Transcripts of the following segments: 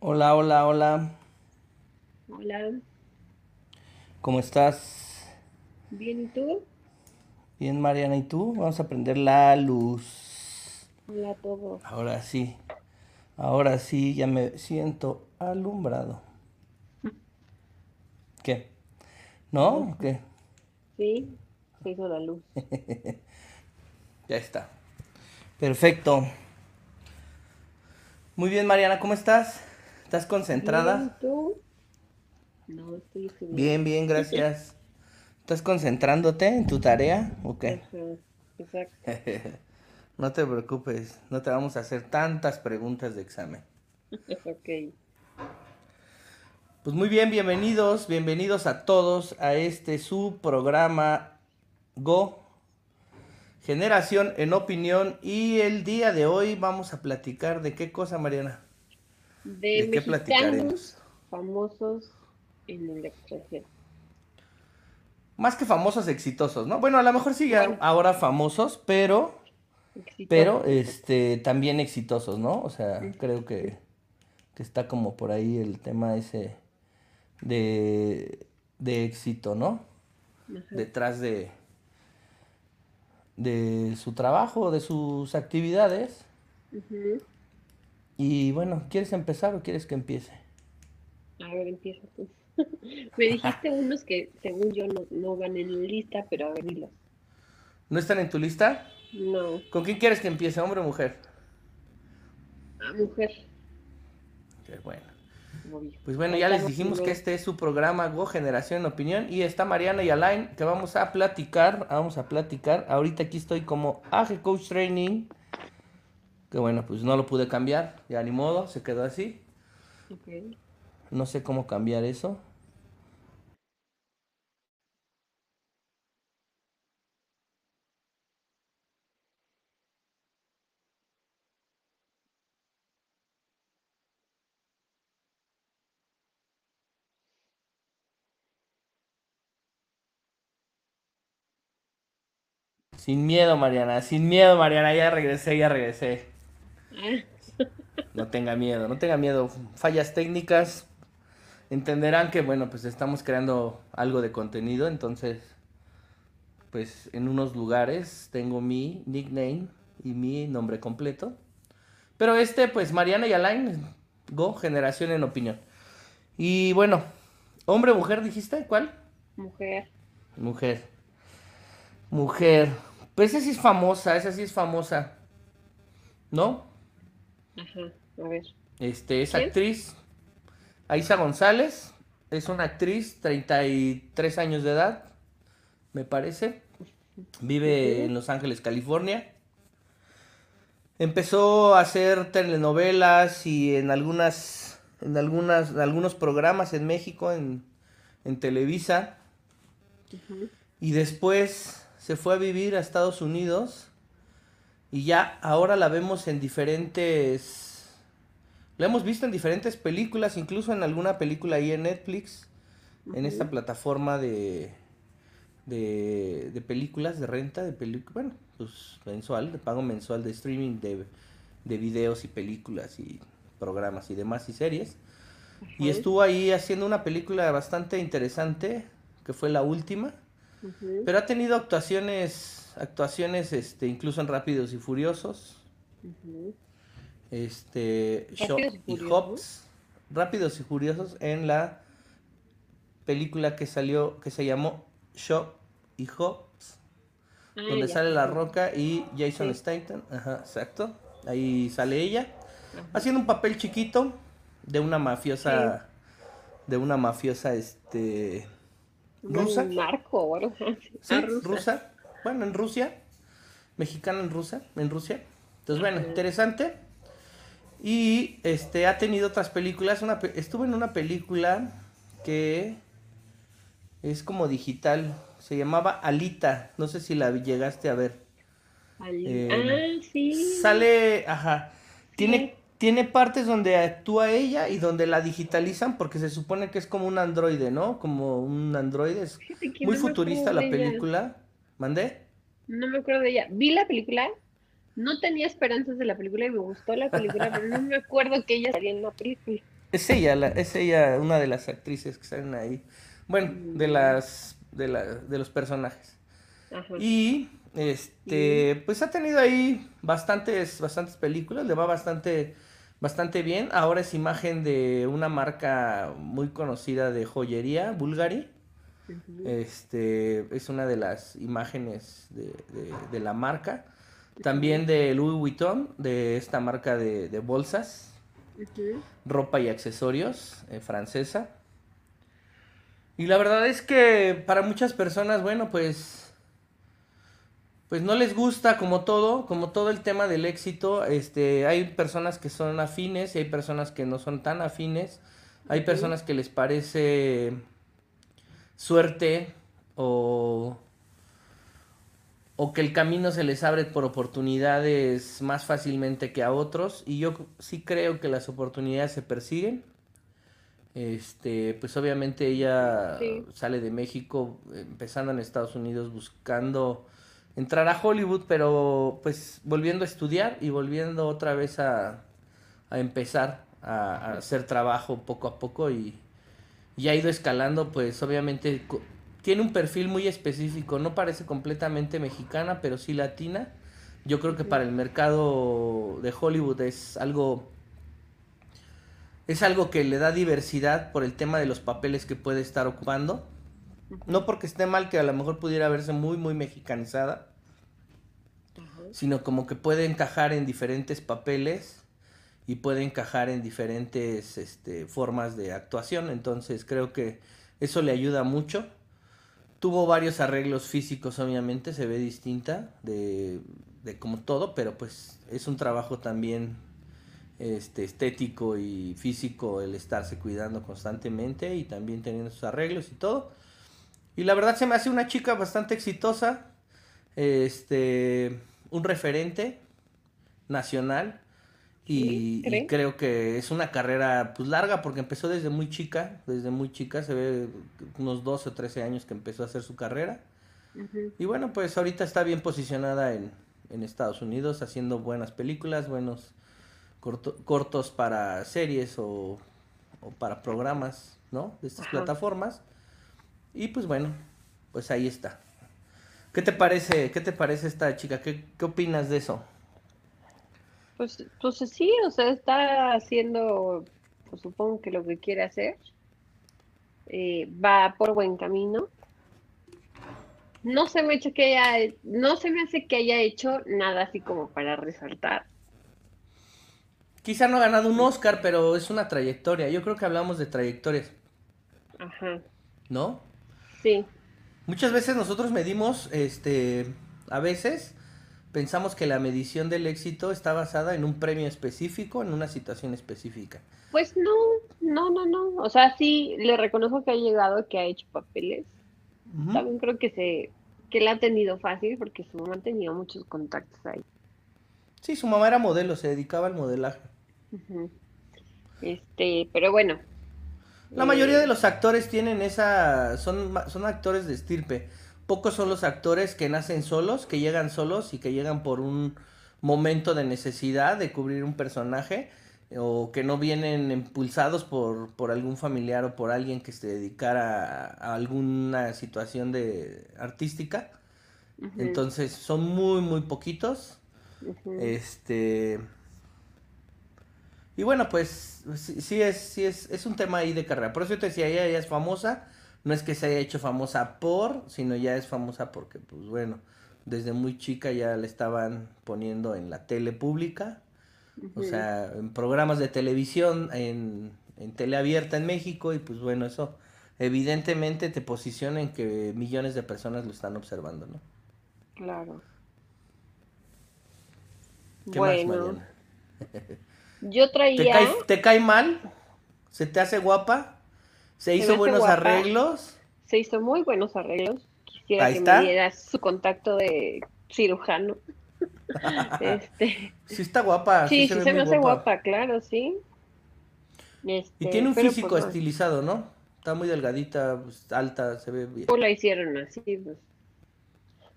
Hola, hola, hola. Hola, ¿Cómo estás? bien, ¿y tú? Bien, Mariana, ¿y tú? Vamos a prender la luz. Hola a todos. Ahora sí, ahora sí, ya me siento alumbrado. ¿Qué? ¿No? ¿Qué? Sí, se hizo la luz. Ya está. Perfecto. Muy bien, Mariana, ¿cómo estás? ¿Estás Bien, concentrada? ¿y tú? No, estoy estudiando. Bien, bien, gracias. ¿Estás concentrándote en tu tarea? ¿O qué? Exacto. No te preocupes, no te vamos a hacer tantas preguntas de examen. Ok. Pues muy bien, bienvenidos, bienvenidos a todos a este su programa Go Generación en Opinión y el día de hoy vamos a platicar de qué cosa, Mariana. De ¿De mexicanos famosos en el extranjero. Más que famosos exitosos, ¿no? Bueno, a lo mejor sí ya Bueno. ahora famosos, pero Exitosos. pero este también exitosos, ¿no? O sea, creo que, que está como por ahí el tema ese de, de éxito, ¿no? Ajá. Detrás de, de su trabajo, de sus actividades. Ujú. Y bueno, ¿quieres empezar o quieres que empiece? A ver, empieza tú. Me dijiste unos que según yo no, no van en lista, pero a ver, dilos. ¿No están en tu lista? No, ¿Con quién quieres que empiece, hombre o mujer? a mujer, Qué bueno. Pues bueno, ya les dijimos que este es su programa Go Generación en Opinión y está Mariana y Alain que vamos a platicar, vamos a platicar. Ahorita aquí estoy como AG Coach Training, que bueno, pues no lo pude cambiar, ya ni modo, se quedó así. Ok. No sé cómo cambiar eso. Sin miedo, Mariana, sin miedo, Mariana, ya regresé, ya regresé. No tenga miedo, no tenga miedo. Fallas técnicas. Entenderán que, bueno, pues estamos creando algo de contenido, entonces, pues en unos lugares tengo mi nickname y mi nombre completo. Pero este, pues Mariana y Alain, Go, Generación en Opinión. Y bueno, hombre, mujer, dijiste, ¿cuál? mujer. Mujer. Mujer. Pues esa sí es famosa, esa sí es famosa. ¿No? Ajá, a ver. Este, es ¿Quién? actriz. Aiza González. Es una actriz, 33 años de edad, me parece. Vive en Los Ángeles, California. Empezó a hacer telenovelas y en algunas, en algunas, en algunos programas en México, en, en Televisa. Y después se fue a vivir a Estados Unidos. Y ya ahora la vemos en diferentes... La hemos visto en diferentes películas, incluso en alguna película ahí en Netflix, en esta plataforma de, de, de películas, de renta, de películas, bueno, pues mensual, de pago mensual de streaming de, de videos y películas y programas y demás y series. Y estuvo ahí haciendo una película bastante interesante, que fue la última. Pero ha tenido actuaciones, actuaciones, este, incluso en Rápidos y Furiosos, este, Rápidos y y. Hobbs, Rápidos y Furiosos en la película que salió, que se llamó Shaw y Hobbs, Ah, donde ya. sale La Roca y Jason Sí. Statham, ajá, exacto, ahí sale ella, Ajá. haciendo un papel chiquito de una mafiosa, de una mafiosa, este, rusa. Un narco o algo así. Sí, Ah, rusa. Bueno, en Rusia. Mexicana en Rusia. En Rusia. Entonces, bueno, interesante. Y este ha tenido otras películas. Una, pe- estuvo en una película que es como digital. Se llamaba Alita. No sé si la llegaste a ver. Eh, ah, sí. Sale, ajá. Tiene, Sí. tiene partes donde actúa ella y donde la digitalizan porque se supone que es como un androide, ¿no? Como un androide. Es muy futurista la película. ¿Mandé? No me acuerdo de ella. Vi la película, no tenía esperanzas de la película y me gustó la película, pero no me acuerdo que ella salía en la película. Es ella, la, es ella una de las actrices que salen ahí. Bueno, de las de, la, de los personajes. Y este, pues ha tenido ahí bastantes bastantes películas, le va bastante bastante bien. Ahora es imagen de una marca muy conocida de joyería, Bulgari. Este es una de las imágenes de, de, la marca. También de Louis Vuitton, de esta marca de, de bolsas, ropa y accesorios eh, francesa. Y la verdad es que para muchas personas, bueno, pues pues no les gusta como todo, como todo el tema del éxito, este, hay personas que son afines y hay personas que no son tan afines, hay personas que les parece suerte o, o que el camino se les abre por oportunidades más fácilmente que a otros y yo sí creo que las oportunidades se persiguen. Este, pues obviamente ella sale de México empezando en Estados Unidos buscando entrar a Hollywood, pero pues volviendo a estudiar y volviendo otra vez a, a empezar a, hacer trabajo poco a poco y, y, ha ido escalando, pues obviamente tiene un perfil muy específico, no parece completamente mexicana, pero sí latina. Yo creo que para el mercado de Hollywood es algo es algo que le da diversidad por el tema de los papeles que puede estar ocupando. No porque esté mal que a lo mejor pudiera verse muy, muy mexicanizada, sino como que puede encajar en diferentes papeles y puede encajar en diferentes este, formas de actuación. Entonces creo que eso le ayuda mucho. Tuvo varios arreglos físicos, obviamente, se ve distinta de, de como todo, pero pues es un trabajo también este, estético y físico el estarse cuidando constantemente y también teniendo sus arreglos y todo. Y la verdad se me hace una chica bastante exitosa, este, un referente nacional y, creo que es una carrera pues larga porque empezó desde muy chica, desde muy chica, se ve unos 12 o 13 años que empezó a hacer su carrera. Y bueno, pues ahorita está bien posicionada en, en Estados Unidos haciendo buenas películas, buenos cortos para series o, o, para programas, ¿no? De estas plataformas. Y pues bueno, pues ahí está. ¿Qué te parece, qué te parece esta chica? ¿Qué, qué opinas de eso? Pues, pues sí, o sea, está haciendo, pues supongo que lo que quiere hacer. Eh, va por buen camino. No se me hecho que haya, no se me hace que haya hecho nada así como para resaltar. Quizá no ha ganado un Oscar, pero es una trayectoria. Yo creo que hablamos de trayectorias. Ajá. ¿No? Sí. Muchas veces nosotros medimos, este, a veces pensamos que la medición del éxito está basada en un premio específico, en una situación específica. Pues no, no, no, no. O sea, sí, le reconozco que ha llegado, que ha hecho papeles. También creo que se, que le ha tenido fácil porque su mamá tenía muchos contactos ahí. Sí, su mamá era modelo, se dedicaba al modelaje. Este, pero bueno. La mayoría eh, de los actores tienen esa, son, son actores de estirpe. Pocos son los actores que nacen solos, que llegan solos y que llegan por un momento de necesidad de cubrir un personaje o que no vienen impulsados por, por algún familiar o por alguien que se dedicara a, alguna situación de artística. Entonces son muy muy poquitos. Este y bueno, pues sí, es, sí es, es un tema ahí de carrera. Por eso yo te decía, ella es famosa. No es que se haya hecho famosa por, sino ya es famosa porque, pues bueno, desde muy chica ya le estaban poniendo en la tele pública. O sea, en programas de televisión, en, en tele abierta en México. Y pues bueno, eso evidentemente te posiciona en que millones de personas lo están observando, ¿no? Claro. ¿Qué bueno. Yo traía. ¿Te cae, mal? ¿Se te hace guapa? ¿Se, hizo buenos arreglos? Se hizo muy buenos arreglos. Quisiera que me dieras su contacto de cirujano. este... Sí está guapa. Sí, sí, se, me hace guapa. claro, sí. Este, y tiene un físico pues, estilizado, ¿no? Está muy delgadita, pues, alta, se ve bien. ¿Cómo la hicieron así? Pues?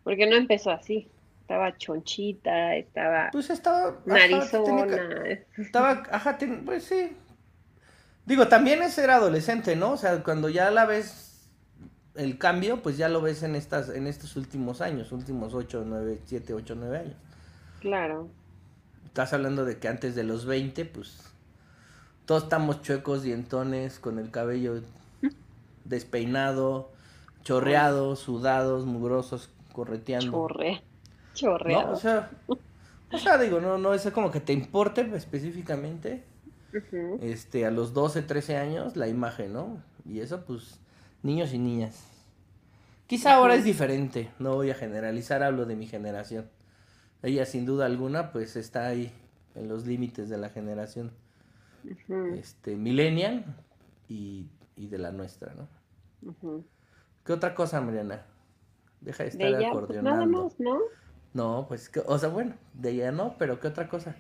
Porque no empezó así estaba chonchita, estaba pues estaba narizona. estaba, ajá, pues sí. Digo, también es ser adolescente, ¿no? O sea, cuando ya la ves el cambio, pues ya lo ves en estas en estos últimos años, últimos 8, 9, 7, 8, 9 años. Claro. Estás hablando de que antes de los 20, pues todos estamos chuecos, dientones, con el cabello despeinado, chorreados, sudados, mugrosos, correteando. Chorre. Chorreado. ¿No? O sea, o sea, digo, no, no es como que te importe específicamente, Este, a los 12, 13 años, la imagen, ¿no? Y eso, pues, niños y niñas. Quizá ahora es diferente, no voy a generalizar, hablo de mi generación. Ella, sin duda alguna, pues, está ahí, en los límites de la generación, este, millennial y, y de la nuestra, ¿no? ¿Qué otra cosa, Mariana? Deja de De estar ella, pues nada más, ¿no? No, pues, que- o sea, bueno, de ella no, pero ¿qué otra cosa?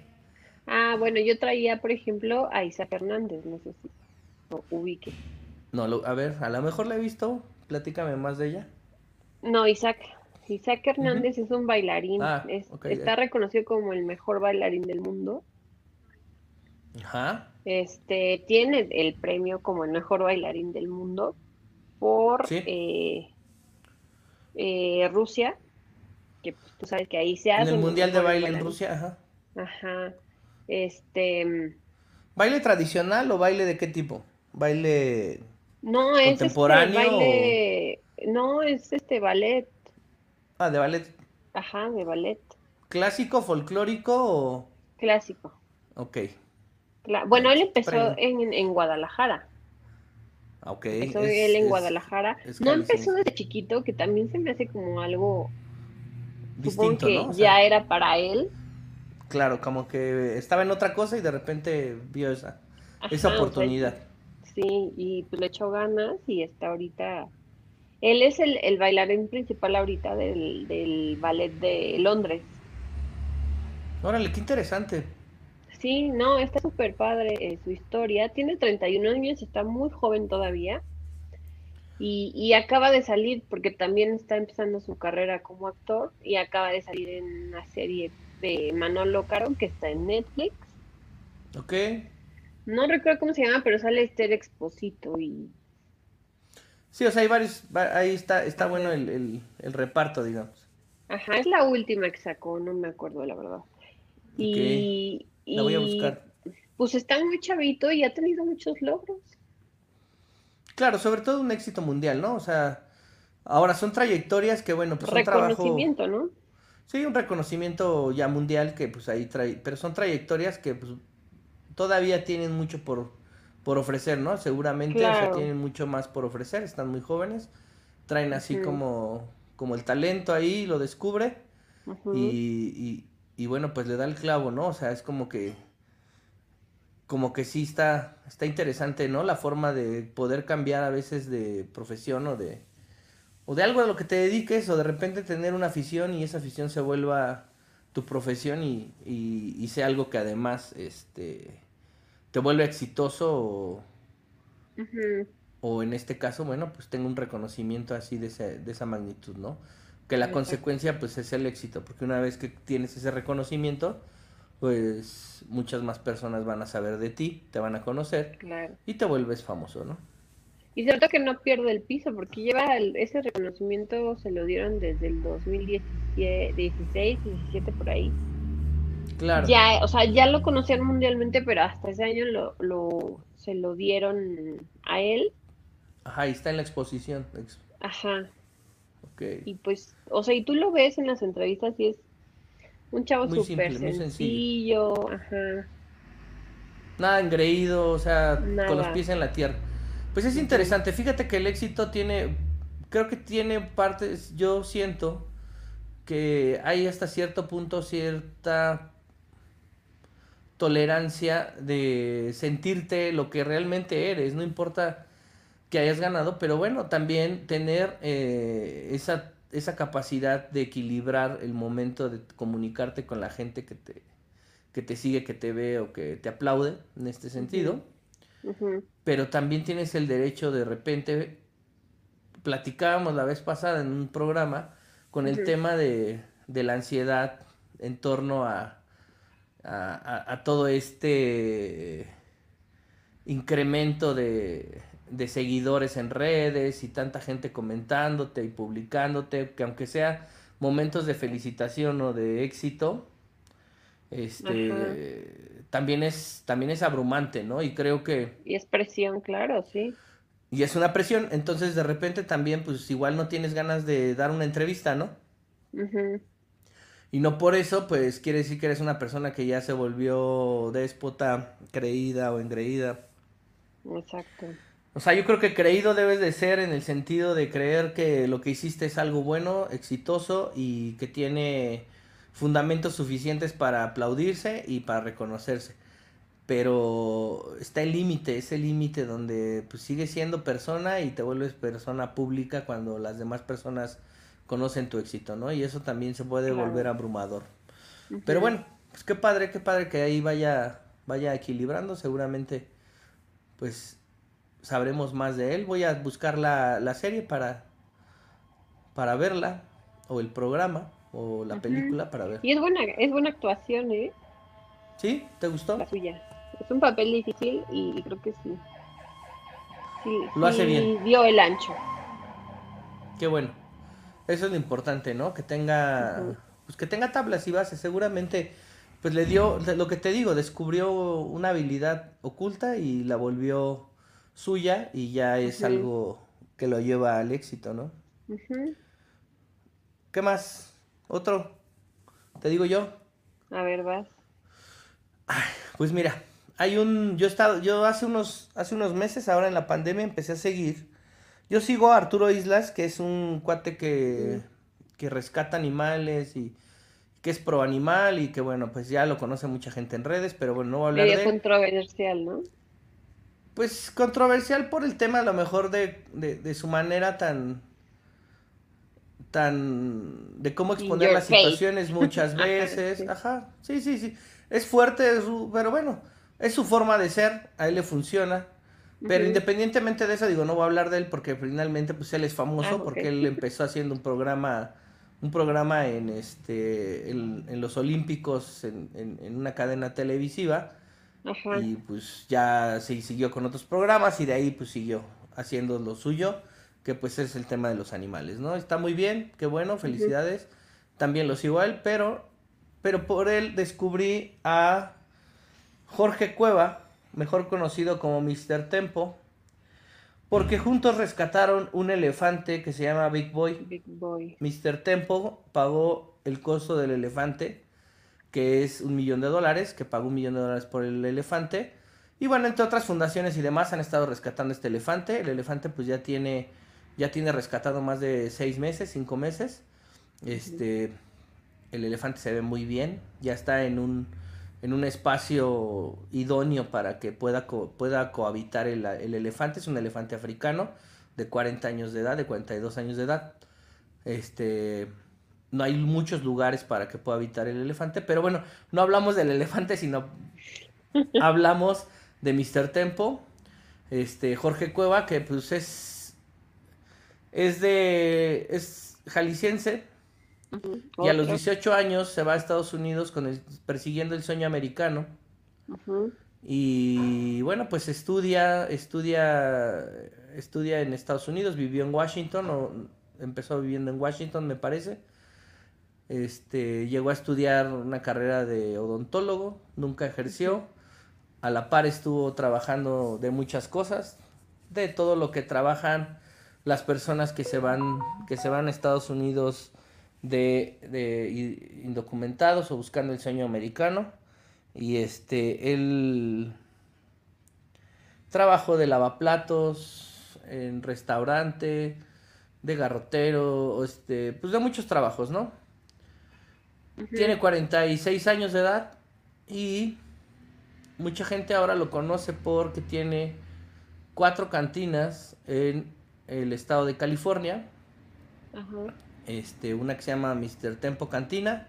Ah, bueno, yo traía, por ejemplo, a Isa Fernández, no sé si lo ubique. No, lo- a ver, a lo mejor la he visto, platícame más de ella. No, Isaac. Isaac Hernández es un bailarín. Ah, es- está ya. reconocido como el mejor bailarín del mundo. Ajá. Este, tiene el premio como el mejor bailarín del mundo por Sí. eh, eh, Rusia, que pues, tú sabes que ahí se En hace el Mundial de Baile en. Rusia, ajá. Ajá. Este, ¿Baile tradicional o baile de qué tipo? ¿Baile no es este ¿Contemporáneo baile, no es este ballet, ah, de ballet ajá, de ballet clásico, folclórico o clásico. ok, Cla- Bueno, él empezó en, en Guadalajara. ah, ok, Empezó es- él en es Guadalajara. es No empezó desde chiquito, que también se me hace como algo, supongo distinto, que ¿no? O sea, ya era para él. Claro, como que estaba en otra cosa y de repente vio esa, Ajá, esa o sea, oportunidad. sí, y pues le echó ganas y está ahorita. Él es el, el bailarín principal ahorita del, del ballet de Londres. Órale, qué interesante. Sí, no, está súper padre eh, su historia. Tiene 31 años, está muy joven todavía. Y, y acaba de salir, porque también está empezando su carrera como actor, y acaba de salir en una serie de Manolo Caro que está en Netflix. Ok, No recuerdo cómo se llama, pero sale Esther Exposito y sí, o sea, hay varios, va- ahí está, está bueno el, el, el reparto, digamos. Ajá, es la última que sacó, no me acuerdo la verdad. Y, La voy a y, buscar. pues está muy chavito y ha tenido muchos logros. Claro, sobre todo un éxito mundial, ¿no? O sea, ahora son trayectorias que, bueno, pues son trabajo... Reconocimiento, ¿no? Sí, un reconocimiento ya mundial que pues ahí trae, pero son trayectorias que pues todavía tienen mucho por, por ofrecer, ¿no? Seguramente, o sea, Claro. tienen mucho más por ofrecer, están muy jóvenes, traen así como, como el talento ahí, lo descubre y, y, y bueno, pues le da el clavo, ¿no? O sea, es como que, como que sí está, está interesante, ¿no? La forma de poder cambiar a veces de profesión o de, o de algo a lo que te dediques o de repente tener una afición y esa afición se vuelva tu profesión y, y, y sea algo que además, este, te vuelve exitoso o, en este caso, bueno, pues tengo un reconocimiento así de, ese- de esa magnitud, ¿no? Que la consecuencia pues es el éxito, porque una vez que tienes ese reconocimiento, pues muchas más personas van a saber de ti, te van a conocer Claro. y te vuelves famoso, ¿no? Y cierto que no pierde el piso, porque lleva el- ese reconocimiento, se lo dieron desde el 2017, 16, 17 por ahí. Claro. Ya, o sea, ya lo conocían mundialmente, pero hasta ese año lo, lo, se lo dieron a él. Ajá, ahí está en la exposición. ex- Ajá. Ok. Y pues, o sea, y tú lo ves en las entrevistas y es un chavo súper sencillo, ajá. Nada engreído, o sea, con los pies en la tierra. Pues es interesante, fíjate que el éxito tiene, creo que tiene partes, yo siento que hay hasta cierto punto cierta tolerancia de sentirte lo que realmente eres, no importa que hayas ganado, pero bueno, también tener eh, esa, esa capacidad de equilibrar el momento de comunicarte con la gente que te, que te sigue, que te ve o que te aplaude en este sentido, Pero también tienes el derecho de repente, platicábamos la vez pasada en un programa con el tema de, de la ansiedad en torno a, a, a- a todo este incremento de, de seguidores en redes y tanta gente comentándote y publicándote, que aunque sea momentos de felicitación o de éxito, este también es también es abrumante, ¿no? Y creo que y es presión, claro, sí. Y es una presión, entonces de repente también pues igual no tienes ganas de dar una entrevista, ¿no? Y no por eso, pues quiere decir que eres una persona que ya se volvió déspota, creída o engreída. Exacto. O sea, yo creo que creído debes de ser en el sentido de creer que lo que hiciste es algo bueno, exitoso y que tiene fundamentos suficientes para aplaudirse y para reconocerse. Pero está el límite, ese límite donde pues sigues siendo persona y te vuelves persona pública cuando las demás personas conocen tu éxito, ¿no? Y eso también se puede volver abrumador. Pero bueno, pues qué padre, qué padre que ahí vaya, vaya equilibrando, seguramente pues sabremos más de él. Voy a buscar la, la serie para, para verla, o el programa, o la película para ver. Y es buena, es buena actuación, ¿eh? ¿Sí? ¿Te gustó? La suya. Es un papel difícil y creo que sí. Sí, lo hace bien. Dio el ancho. Qué bueno. Eso es lo importante, ¿no? Que tenga, pues que tenga tablas y bases. Seguramente, pues le dio, lo que te digo, descubrió una habilidad oculta y la volvió suya y ya es algo que lo lleva al éxito, ¿no? ¿Qué más? ¿Otro? ¿Te digo yo? A ver, vas. pues mira, hay un, yo he estado, yo hace unos, hace unos meses, ahora en la pandemia, empecé a seguir. Yo sigo a Arturo Islas, que es un cuate que, que rescata animales y que es pro animal y que bueno, pues ya lo conoce mucha gente en redes, pero bueno, no voy a hablar de controversial, ¿no? Pues controversial por el tema a lo mejor de, de, su manera tan tan de cómo exponer las situaciones muchas veces. Ajá, sí, sí, sí. Es fuerte, pero bueno, es su forma de ser, a él le funciona. Pero independientemente de eso, digo, no voy a hablar de él porque finalmente pues él es famoso ah, porque él empezó haciendo un programa un programa en este en, los Olímpicos en, en, una cadena televisiva. Y pues ya se siguió con otros programas y de ahí pues siguió haciendo lo suyo, que pues es el tema de los animales, ¿no? Está muy bien, qué bueno, felicidades. También lo sigo a él, pero, pero por él descubrí a Jorge Cueva, mejor conocido como Mr. Tempo, porque juntos rescataron un elefante que se llama Big Boy. Big Boy. Mr. Tempo pagó el costo del elefante que es un millón de dólares, que pagó un millón de dólares por el elefante. Y bueno, entre otras fundaciones y demás han estado rescatando este elefante. El elefante pues ya tiene, ya tiene rescatado más de seis meses, cinco meses. Este, el elefante se ve muy bien, ya está en un, en un espacio idóneo para que pueda, pueda cohabitar el, el, elefante. Es un elefante africano de 40 años de edad, de 42 años de edad. Este, no hay muchos lugares para que pueda habitar el elefante, pero bueno, no hablamos del elefante, sino hablamos de Mr. Tempo, este Jorge Cueva, que pues es es de es jalisciense y a los 18 años se va a Estados Unidos con el, persiguiendo el sueño americano. Y bueno, pues estudia, estudia, estudia en Estados Unidos, vivió en Washington, o empezó viviendo en Washington, me parece. Este, llegó a estudiar una carrera de odontólogo, nunca ejerció. A la par estuvo trabajando de muchas cosas, de todo lo que trabajan las personas que se van, que se van a Estados Unidos de, de indocumentados o buscando el sueño americano. Y este, él trabajó de lavaplatos, en restaurante, de garrotero, este, pues de muchos trabajos, ¿no? Tiene 46 años de edad y mucha gente ahora lo conoce porque tiene cuatro cantinas en el estado de California. Este, una que se llama Mr. Tempo Cantina,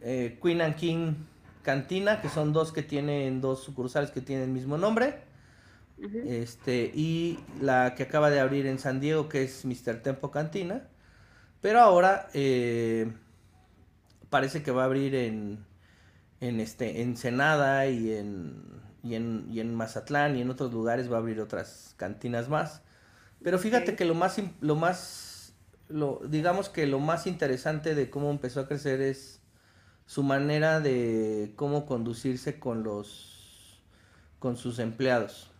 eh, Queen and King Cantina, que son dos que tienen, dos sucursales que tienen el mismo nombre. Este, y la que acaba de abrir en San Diego, que es Mr. Tempo Cantina. Pero ahora eh, parece que va a abrir en, en este Ensenada y en, y en, y en Mazatlán y en otros lugares va a abrir otras cantinas más. Pero fíjate que lo más, lo más, lo, digamos que lo más interesante de cómo empezó a crecer es su manera de cómo conducirse con los, con sus empleados.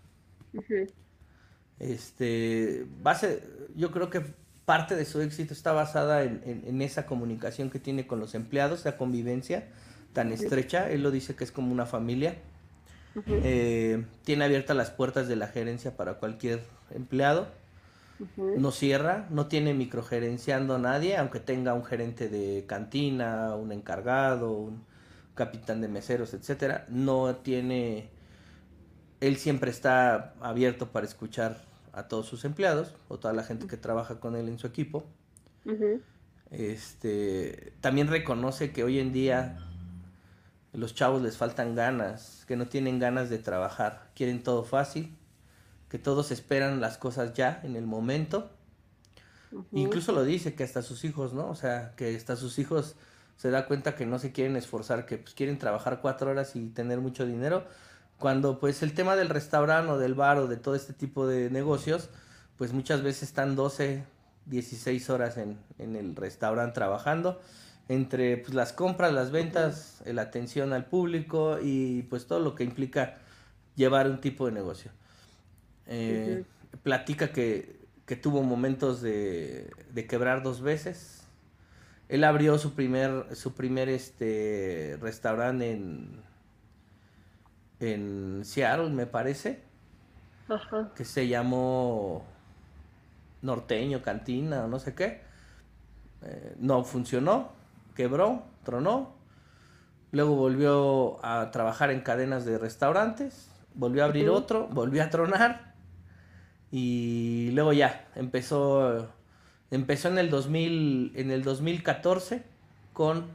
Este, base, yo creo que parte de su éxito está basada en, esa comunicación que tiene con los empleados, la convivencia tan estrecha. Él lo dice que es como una familia. Eh, tiene abiertas las puertas de la gerencia para cualquier empleado. No cierra, no tiene microgerenciando a nadie, aunque tenga un gerente de cantina, un encargado, un capitán de meseros, etcétera. No tiene. Él siempre está abierto para escuchar a todos sus empleados o toda la gente que trabaja con él en su equipo. Este también reconoce que hoy en día los chavos les faltan ganas, que no tienen ganas de trabajar, quieren todo fácil que todos esperan las cosas ya, en el momento. Incluso lo dice que hasta sus hijos, ¿no? O sea, que hasta sus hijos se da cuenta que no se quieren esforzar, que pues quieren trabajar cuatro horas y tener mucho dinero, cuando pues el tema del restaurante o del bar o de todo este tipo de negocios, pues muchas veces están 12, 16 horas en, en el restaurante trabajando, entre pues las compras, las ventas, la atención al público y pues todo lo que implica llevar un tipo de negocio. Eh, platica que, tuvo momentos de, quebrar dos veces. Él abrió su primer, su primer este, restaurante en, en Seattle, me parece. Que se llamó Norteño, Cantina, no sé qué. Eh, no funcionó, quebró, tronó. Luego volvió a trabajar en cadenas de restaurantes, volvió a abrir otro, volvió a tronar y luego ya, empezó, empezó en el 2000, en el 2014 con,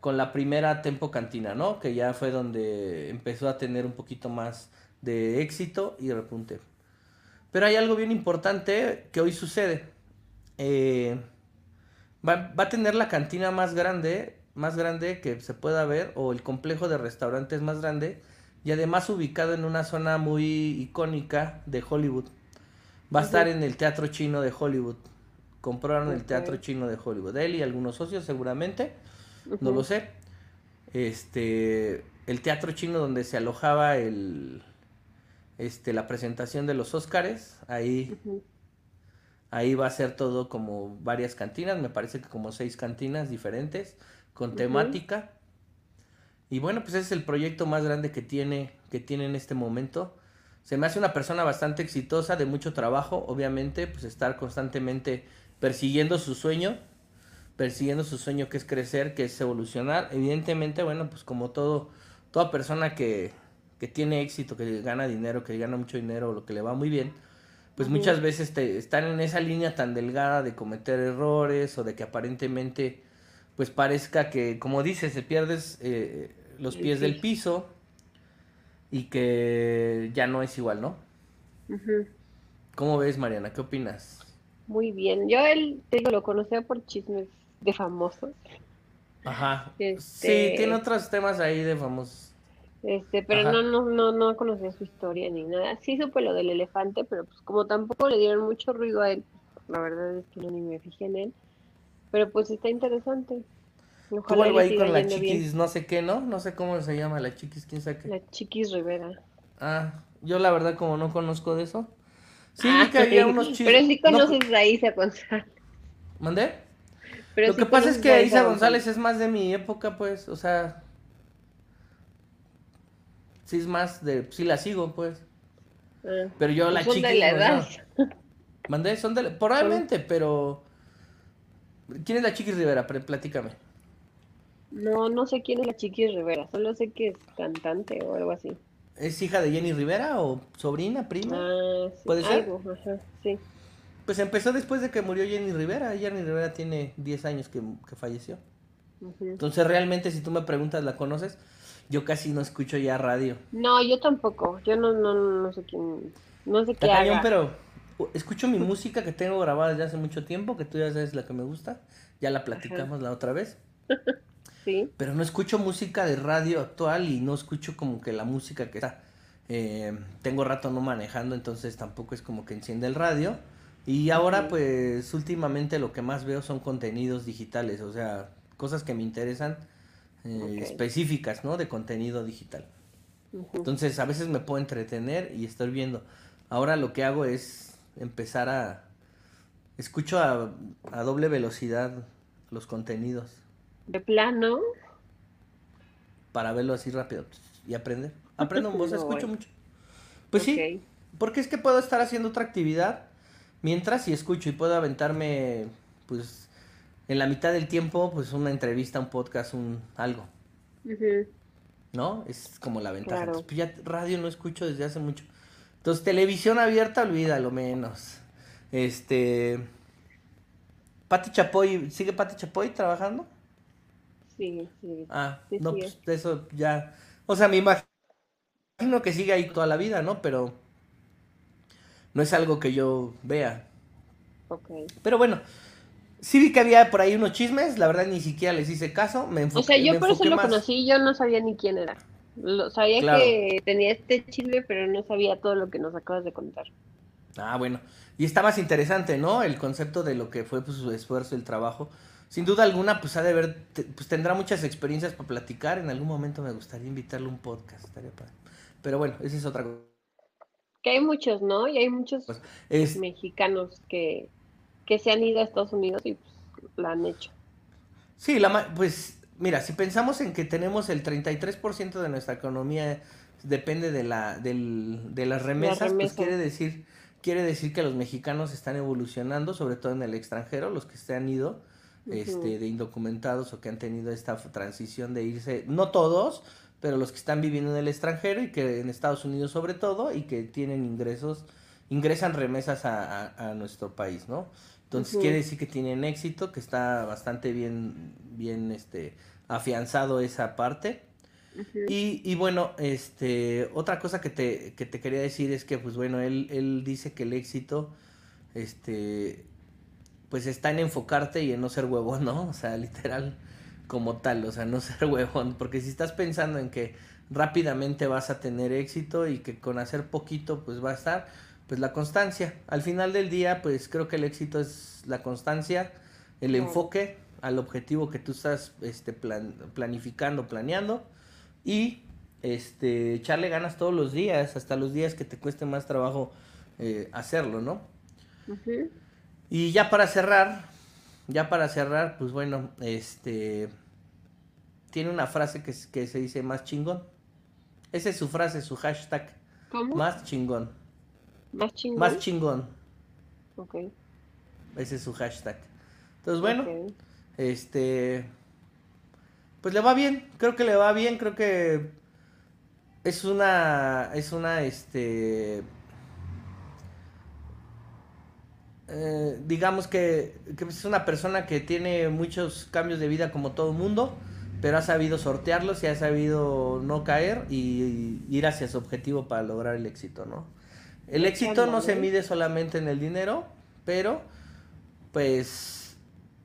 con la primera Tempo Cantina, ¿no? Que ya fue donde empezó a tener un poquito más de éxito y repunte. Pero hay algo bien importante que hoy sucede. Eh, va, va, a tener la cantina más grande, más grande que se pueda ver, o el complejo de restaurantes más grande, y además ubicado en una zona muy icónica de Hollywood. Va a estar en el Teatro Chino de Hollywood. Compraron el Teatro Chino de Hollywood. Él y algunos socios seguramente. No lo sé. Este, el Teatro Chino donde se alojaba el, este, la presentación de los Óscares. Ahí, ahí va a ser todo como varias cantinas. Me parece que como seis cantinas diferentes con temática. Y bueno, pues ese es el proyecto más grande que tiene, que tiene en este momento se me hace una persona bastante exitosa, de mucho trabajo, obviamente, pues estar constantemente persiguiendo su sueño, persiguiendo su sueño que es crecer, que es evolucionar. Evidentemente, bueno, pues como todo, toda persona que, que tiene éxito, que gana dinero, que gana mucho dinero, lo que le va muy bien, pues muchas veces te, están en esa línea tan delgada de cometer errores o de que aparentemente, pues parezca que, como dices, se pierdes eh, los pies del piso y que ya no es igual, ¿no? ¿Cómo ves, Mariana? ¿Qué opinas? Muy bien. Yo él, te lo conocía por chismes de famosos. Ajá. Este... Sí, tiene otros temas ahí de famosos. Este, pero no, no, no, no conocía su historia ni nada. Sí supe lo del elefante, pero pues como tampoco le dieron mucho ruido a él, la verdad es que no ni me fijé en él. Pero pues está interesante. Tuvo algo ahí con la chiquis, no sé qué, ¿no? No sé cómo se llama la chiquis, quién sabe qué. La chiquis Rivera. Ah, yo la verdad como no conozco de eso. Sí, ah, que había unos chistes. Pero sí conoces a Isa González. ¿Mandé? Lo que pasa es que Isa González es más de mi época, pues, o sea... Sí es más de... Sí la sigo, pues. Ah, pero yo la chiquis... Son de la edad. ¿Mandé? Son de... Probablemente, pero... ¿Quién es la Chiquis Rivera? Platícame. No, no sé quién es la Chiquis Rivera, solo sé que es cantante o algo así. ¿Es hija de Jenny Rivera o sobrina, prima? Ah, ¿Puede ser? sí. Pues empezó después de que murió Jenny Rivera. Jenny Rivera tiene 10 años que, falleció. Entonces, realmente, si tú me preguntas, ¿la conoces? Yo casi no escucho ya radio. No, yo tampoco. Yo no, no, no sé quién. No sé qué haga. pero escucho mi música que tengo grabada desde hace mucho tiempo, que tú ya sabes la que me gusta. Ya la platicamos la otra vez. Sí. Pero no escucho música de radio actual y no escucho como que la música que está. Eh, tengo rato no manejando, entonces tampoco es como que enciende el radio. Y ahora, pues, últimamente lo que más veo son contenidos digitales, o sea, cosas que me interesan eh, específicas, ¿no? De contenido digital. Entonces, a veces me puedo entretener y estoy viendo. Ahora lo que hago es empezar a... Escucho a, a doble velocidad los contenidos. ¿De plano? Para verlo así rápido y aprender. Aprendo voz, escucho mucho. Pues sí, porque es que puedo estar haciendo otra actividad mientras y escucho y puedo aventarme, pues, en la mitad del tiempo, pues, una entrevista, un podcast, un algo. ¿No? Es como la ventaja. pues ya radio no escucho desde hace mucho. Entonces, televisión abierta, olvida lo menos. Este. Pati Chapoy, ¿sigue Pati Chapoy trabajando? Sí, sí. Ah, no, pues eso ya. O sea, me imagino que sigue ahí toda la vida, ¿no? Pero no es algo que yo vea. Ok. Pero bueno, sí vi que había por ahí unos chismes, la verdad ni siquiera les hice caso. Me o sea, yo por eso lo conocí, yo no sabía ni quién era. Lo, sabía que tenía este chisme, pero no sabía todo lo que nos acabas de contar. Ah, bueno. Y está más interesante, ¿no? El concepto de lo que fue pues, su esfuerzo, el trabajo. Sin duda alguna, pues ha de ver, pues tendrá muchas experiencias para platicar. En algún momento me gustaría invitarle a un podcast, estaría padre. Pero bueno, esa es otra cosa. Que hay muchos, ¿no? Y hay muchos pues, mexicanos que, que se han ido a Estados Unidos y pues, la han hecho. Sí, la, pues mira, si pensamos en que tenemos el 33% de nuestra economía depende de, la, del, de las remesas, pues quiere decir quiere decir que los mexicanos están evolucionando, sobre todo en el extranjero, los que se han ido este, de indocumentados o que han tenido esta transición de irse, no todos, pero los que están viviendo en el extranjero y que en Estados Unidos sobre todo y que tienen ingresos, ingresan remesas a, nuestro país, ¿no? Entonces quiere decir que tienen éxito, que está bastante bien, bien este, afianzado esa parte. Y, bueno, este, otra cosa que te, que te quería decir es que, pues bueno, él, él dice que el éxito, este, pues está en enfocarte y en no ser huevón, ¿no? O sea, literal, como tal, o sea, no ser huevón, porque si estás pensando en que rápidamente vas a tener éxito y que con hacer poquito, pues va a estar, pues la constancia. Al final del día, pues creo que el éxito es la constancia, el enfoque al objetivo que tú estás este, planificando, planeando y este, echarle ganas todos los días, hasta los días que te cueste más trabajo eh, hacerlo, ¿no? Y ya para cerrar, ya para cerrar, pues bueno, este, tiene una frase que, que se dice más chingón. Esa es su frase, su hashtag. ¿Cómo? Más chingón. Más chingón. Más chingón. Ok. Ese es su hashtag. Entonces, bueno, este, pues le va bien, creo que le va bien, creo que es una, es una, este, eh, digamos que, es una persona que tiene muchos cambios de vida como todo el mundo, pero ha sabido sortearlos y ha sabido no caer y, ir hacia su objetivo para lograr el éxito, ¿no? El éxito no se mide solamente en el dinero, pero pues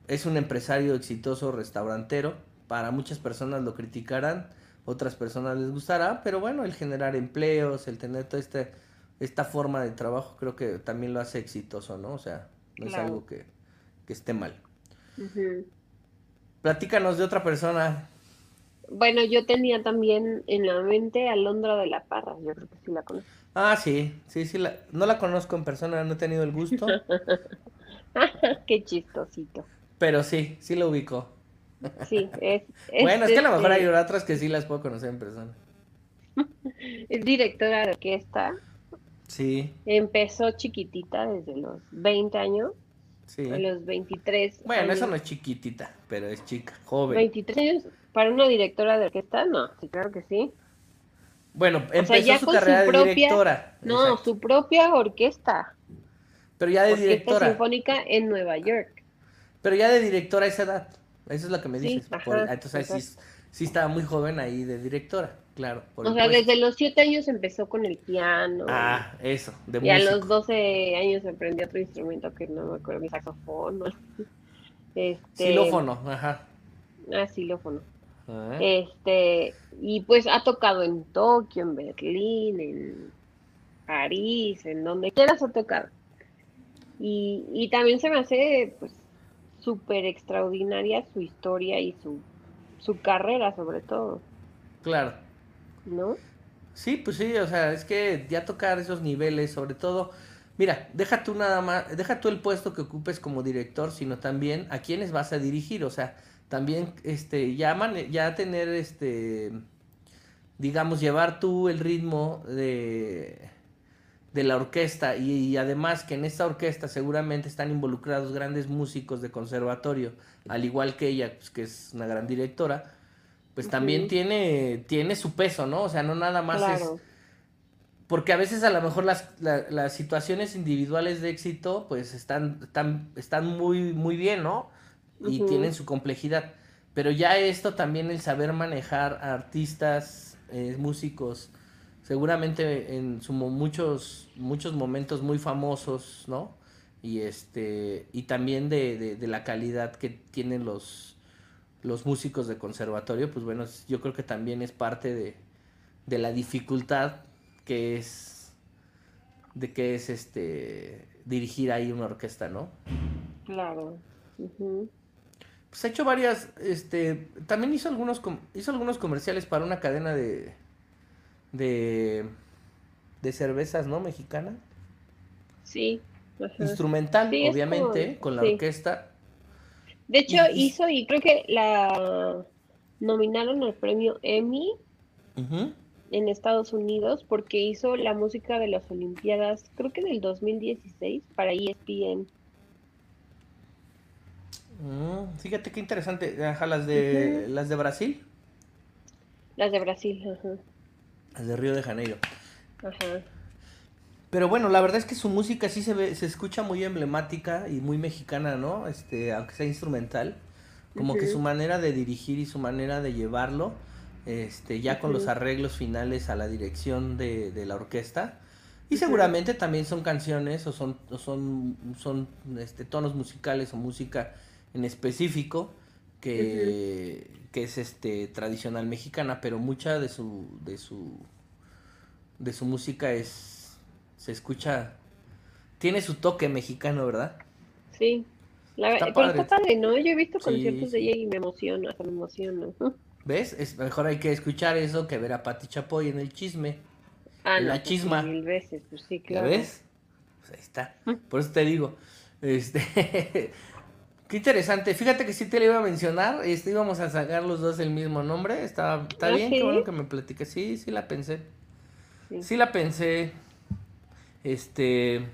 es un empresario exitoso restaurantero para muchas personas lo criticarán, otras personas les gustará, pero bueno, el generar empleos, el tener toda esta, esta forma de trabajo, creo que también lo hace exitoso, ¿no? O sea, no es algo que, esté mal. Platícanos de otra persona. Bueno, yo tenía también en la mente a Londra de la Parra, yo creo que sí la conozco. Ah, sí, sí, sí, la, no la conozco en persona, no he tenido el gusto. Qué chistosito. Pero sí, sí lo ubico. Sí, es. bueno, es que a lo mejor hay otras que sí las puedo conocer en persona. Es directora de orquesta. Sí. Empezó chiquitita desde los 20 años. Sí. A los 23. Bueno, eso no es chiquitita, pero es chica, joven. 23 años para una directora de orquesta, no, sí, claro que sí. Bueno, empezó su carrera de directora. No, su propia orquesta. Pero ya de orquesta directora. sinfónica en Nueva York. Pero ya de directora a esa edad. Eso es lo que me dices. entonces sí, sí, estaba muy joven ahí de directora, claro. o sea, desde los siete años empezó con el piano. Ah, eso, de Y a los 12 años aprendió otro instrumento que no me acuerdo, mi saxofón. Este... Xilófono, ajá. Ah, xilófono. Ah. Este, y pues ha tocado en Tokio, en Berlín, en París, en donde quieras ha tocado. Y, y también se me hace pues súper extraordinaria su historia y su, su carrera sobre todo. Claro. ¿No? Sí, pues sí, o sea, es que ya tocar esos niveles, sobre todo, mira, deja tú nada más, deja tú el puesto que ocupes como director, sino también a quiénes vas a dirigir, o sea, también este ya ya tener este digamos llevar tú el ritmo de de la orquesta y, además que en esta orquesta seguramente están involucrados grandes músicos de conservatorio, al igual que ella, pues, que es una gran directora, pues también tiene, tiene su peso, ¿no? O sea, no nada más es... Porque a veces a lo mejor las, las situaciones individuales de éxito pues están, están, están muy, muy bien, ¿no? Y tienen su complejidad. Pero ya esto también el saber manejar artistas, eh, músicos, seguramente en su, muchos, muchos momentos muy famosos, ¿no? Y este, y también de, de, la calidad que tienen los, los músicos de conservatorio, pues bueno, yo creo que también es parte de, de la dificultad que es de que es este dirigir ahí una orquesta, ¿no? Claro. Pues ha hecho varias, este, también hizo algunos hizo algunos comerciales para una cadena de de, de cervezas, ¿no? Mexicana. Sí. Instrumental, obviamente, con la orquesta. De hecho, hizo y creo que la nominaron al premio Emmy en Estados Unidos porque hizo la música de las Olimpiadas, creo que del 2016 para ESPN. Mm, fíjate qué interesante. las de las de Brasil. Las de Brasil, ajá. El de Río de Janeiro. Ajá. Pero bueno, la verdad es que su música sí se ve, se escucha muy emblemática y muy mexicana, ¿no? Este, aunque sea instrumental. Como que su manera de dirigir y su manera de llevarlo, este, ya con los arreglos finales a la dirección de, de la orquesta. Y seguramente también son canciones o son, o son, son este, tonos musicales o música en específico que, que es este tradicional mexicana, pero mucha de su de su de su música es se escucha tiene su toque mexicano, ¿verdad? Sí. La, está, padre. está padre, ¿no? Yo he visto conciertos de ella y me emociona, hasta me emociona. ¿Ves? Es mejor hay que escuchar eso que ver a Pati Chapoy en el chisme. Ah, en la pues chisma. mil veces, pues sí, claro. ves? Pues ahí está. Por eso te digo, este Qué interesante. Fíjate que sí te lo iba a mencionar. Este, íbamos a sacar los dos el mismo nombre. Está, está ah, bien, qué bueno que me platiques. Sí, sí la pensé. Sí. la pensé. Este.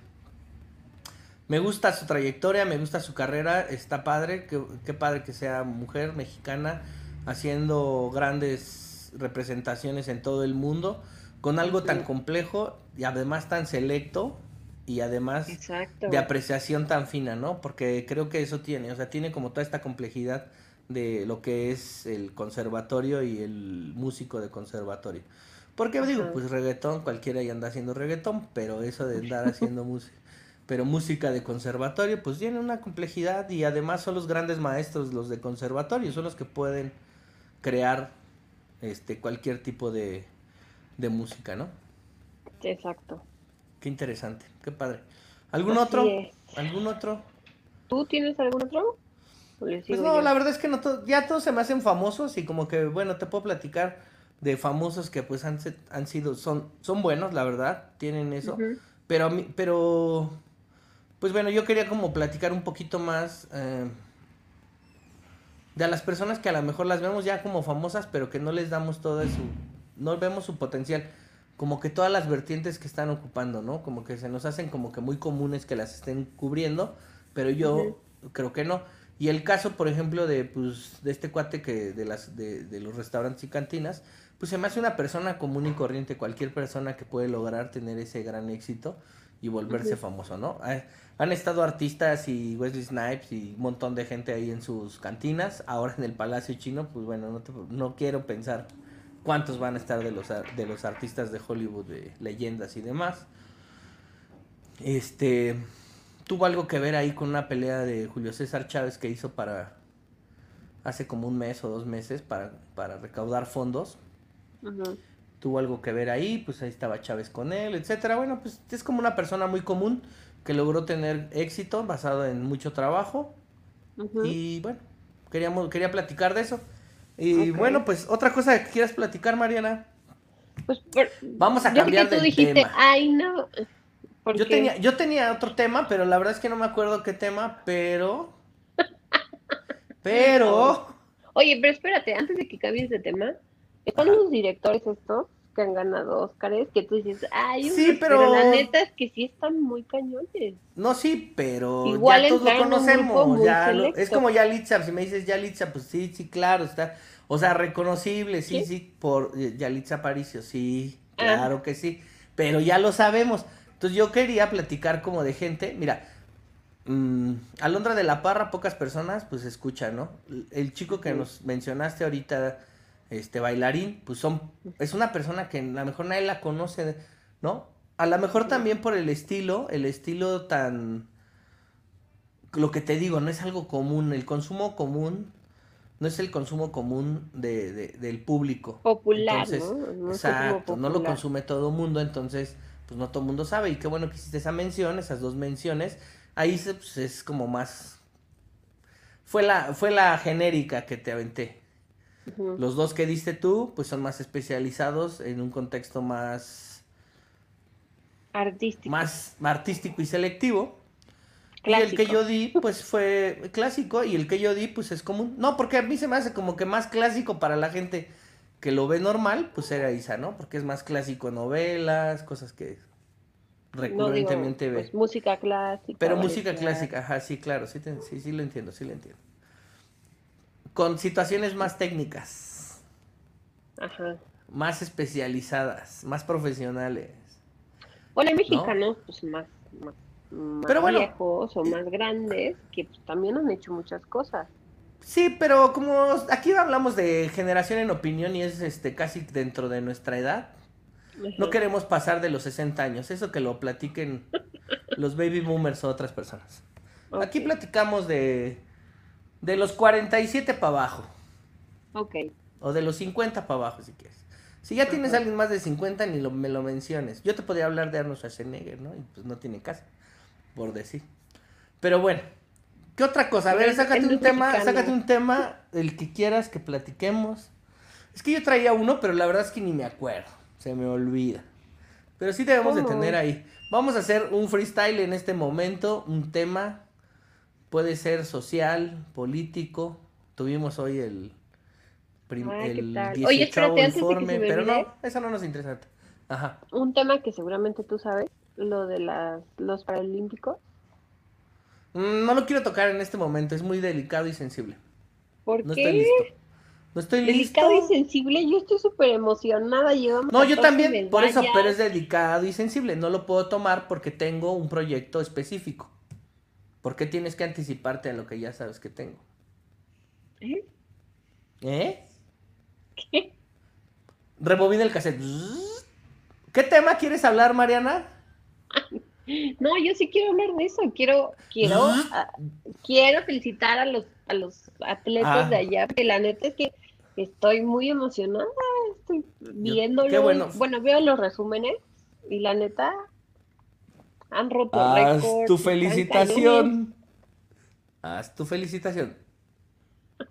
Me gusta su trayectoria, me gusta su carrera. Está padre. Qué, qué padre que sea mujer mexicana haciendo grandes representaciones en todo el mundo. Con algo tan complejo y además tan selecto y además de apreciación tan fina, ¿no? Porque creo que eso tiene, o sea, tiene como toda esta complejidad de lo que es el conservatorio y el músico de conservatorio. Porque digo, pues reggaetón, cualquiera ya anda haciendo reggaetón, pero eso de andar haciendo música, pero música de conservatorio, pues tiene una complejidad y además son los grandes maestros los de conservatorio, son los que pueden crear este cualquier tipo de, de música, ¿no? Exacto. Qué interesante, qué padre. ¿Algún otro? ¿Algún otro? ¿Tú tienes algún otro? Pues no, la verdad es que no ya todos se me hacen famosos y como que, bueno, te puedo platicar de famosos que pues han, han sido, son, son buenos, la verdad, tienen eso. Pero a mí, pero, pues bueno, yo quería como platicar un poquito más eh, de las personas que a lo mejor las vemos ya como famosas, pero que no les damos todo su, no vemos su potencial como que todas las vertientes que están ocupando, ¿no? Como que se nos hacen como que muy comunes que las estén cubriendo, pero yo creo que no. Y el caso, por ejemplo, de, pues, de este cuate que de, las, de, de los restaurantes y cantinas, pues se me hace una persona común y corriente, cualquier persona que puede lograr tener ese gran éxito y volverse famoso, ¿no? Han estado artistas y Wesley Snipes y un montón de gente ahí en sus cantinas, ahora en el Palacio Chino, pues bueno, no, no quiero pensar cuántos van a estar de los, de los artistas de Hollywood, de leyendas y demás. Este tuvo algo que ver ahí con una pelea de Julio César Chávez que hizo para hace como un mes o dos meses para, para recaudar fondos. Tuvo algo que ver ahí, pues ahí estaba Chávez con él, etcétera. Bueno, pues es como una persona muy común que logró tener éxito basado en mucho trabajo. Y bueno, queríamos, quería platicar de eso. Y bueno, pues otra cosa que quieras platicar, Mariana. Pues, por- Vamos a cambiar que tú de dijiste, tema. ay, no. Yo tenía, yo tenía otro tema, pero la verdad es que no me acuerdo qué tema, pero. Pero. Oye, pero espérate, antes de que cambies de tema, están los directores estos que han ganado Óscares, que tú dices, ay, Sí, unos", pero- la neta es que sí están muy cañones. No, sí, pero Igual ya todos lo conocemos. Ya lo- es como Yalitza, si me dices Yalitza, pues sí, sí, claro, está. O sea, reconocible, sí, ¿Sí? sí, por eh, Yalitza Aparicio, sí, Ah. claro que sí. Pero ya lo sabemos. Entonces yo quería platicar como de gente, mira, mm, Alondra de la Parra, pocas personas, pues escuchan, ¿no? El chico que nos mencionaste ahorita, este bailarín, pues son, es una persona que a lo mejor nadie la conoce, ¿no? A lo mejor también por el estilo, el estilo tan, lo que te digo, no es algo común, el consumo común no es el consumo común de, de- del público. Popular, Entonces, ¿no? Exacto, no lo consume todo mundo, entonces, pues no todo mundo sabe. Y qué bueno que hiciste esa mención, esas dos menciones. Ahí se- pues, es como más. Fue la, fue la genérica que te aventé. Los dos que diste tú, pues son más especializados en un contexto más, Artístico. más artístico y selectivo. Y el clásico. que yo di, pues fue clásico. Y el que yo di, pues es común. No, porque a mí se me hace como que más clásico para la gente que lo ve normal, pues era Isa, ¿no? Porque es más clásico novelas, cosas que No digo, recurrentemente ve. pues, música clásica. Pero música clásica, ajá, sí, claro, sí, te- sí, sí lo entiendo, sí lo entiendo. Con situaciones más técnicas, Ajá. más especializadas, más profesionales. Bueno, hay mexicanos, pues más, más, más Pero bueno. viejos o más grandes que pues, también han hecho muchas cosas. Sí, pero como aquí hablamos de generación en opinión y es este casi dentro de nuestra edad, no queremos pasar de los 60 años, eso que lo platiquen los baby boomers o otras personas. Aquí platicamos de de los 47 para abajo Ok, o de los 50 para abajo si quieres. Si ya tienes Ajá. alguien más de 50 ni lo, me lo menciones. Yo te podría hablar de Arnold Schwarzenegger, ¿no? Y pues no tiene caso, por decir. Pero bueno, ¿qué otra cosa? A ver, sácate un tema, sácate un tema, el que quieras que platiquemos. Es que yo traía uno, pero la verdad es que ni me acuerdo, se me olvida. Pero sí debemos de tener ahí. Vamos a hacer un freestyle en este momento, un tema, puede ser social, político. Tuvimos hoy el, prim- Ah, ¿qué el tal? 18 Oye, espérate, antes de que informe, se pero no, eso no nos interesa. Ajá. un tema que seguramente tú sabes, lo de las, los Paralímpicos. Mm, No lo quiero tocar en este momento, es muy delicado y sensible. ¿Por No qué? estoy listo. No estoy Delicado y sensible, yo estoy súper emocionada. Llevamos No, yo 14 también, por eso, pero es delicado y sensible. No lo puedo tomar porque tengo un proyecto específico. ¿Por qué tienes que anticiparte a lo que ya sabes que tengo? ¿Eh? ¿Eh? ¿Qué? Rebobina el cassette. ¿Qué tema quieres hablar, Mariana? No, yo sí quiero hablar de eso. Quiero, quiero, ah, quiero felicitar a los, a los atletas Ah. de allá, porque la neta es que estoy muy emocionada. Estoy viéndolo. qué bueno. veo los resúmenes y la neta han roto Haz récords. tu felicitación. Haz tu felicitación.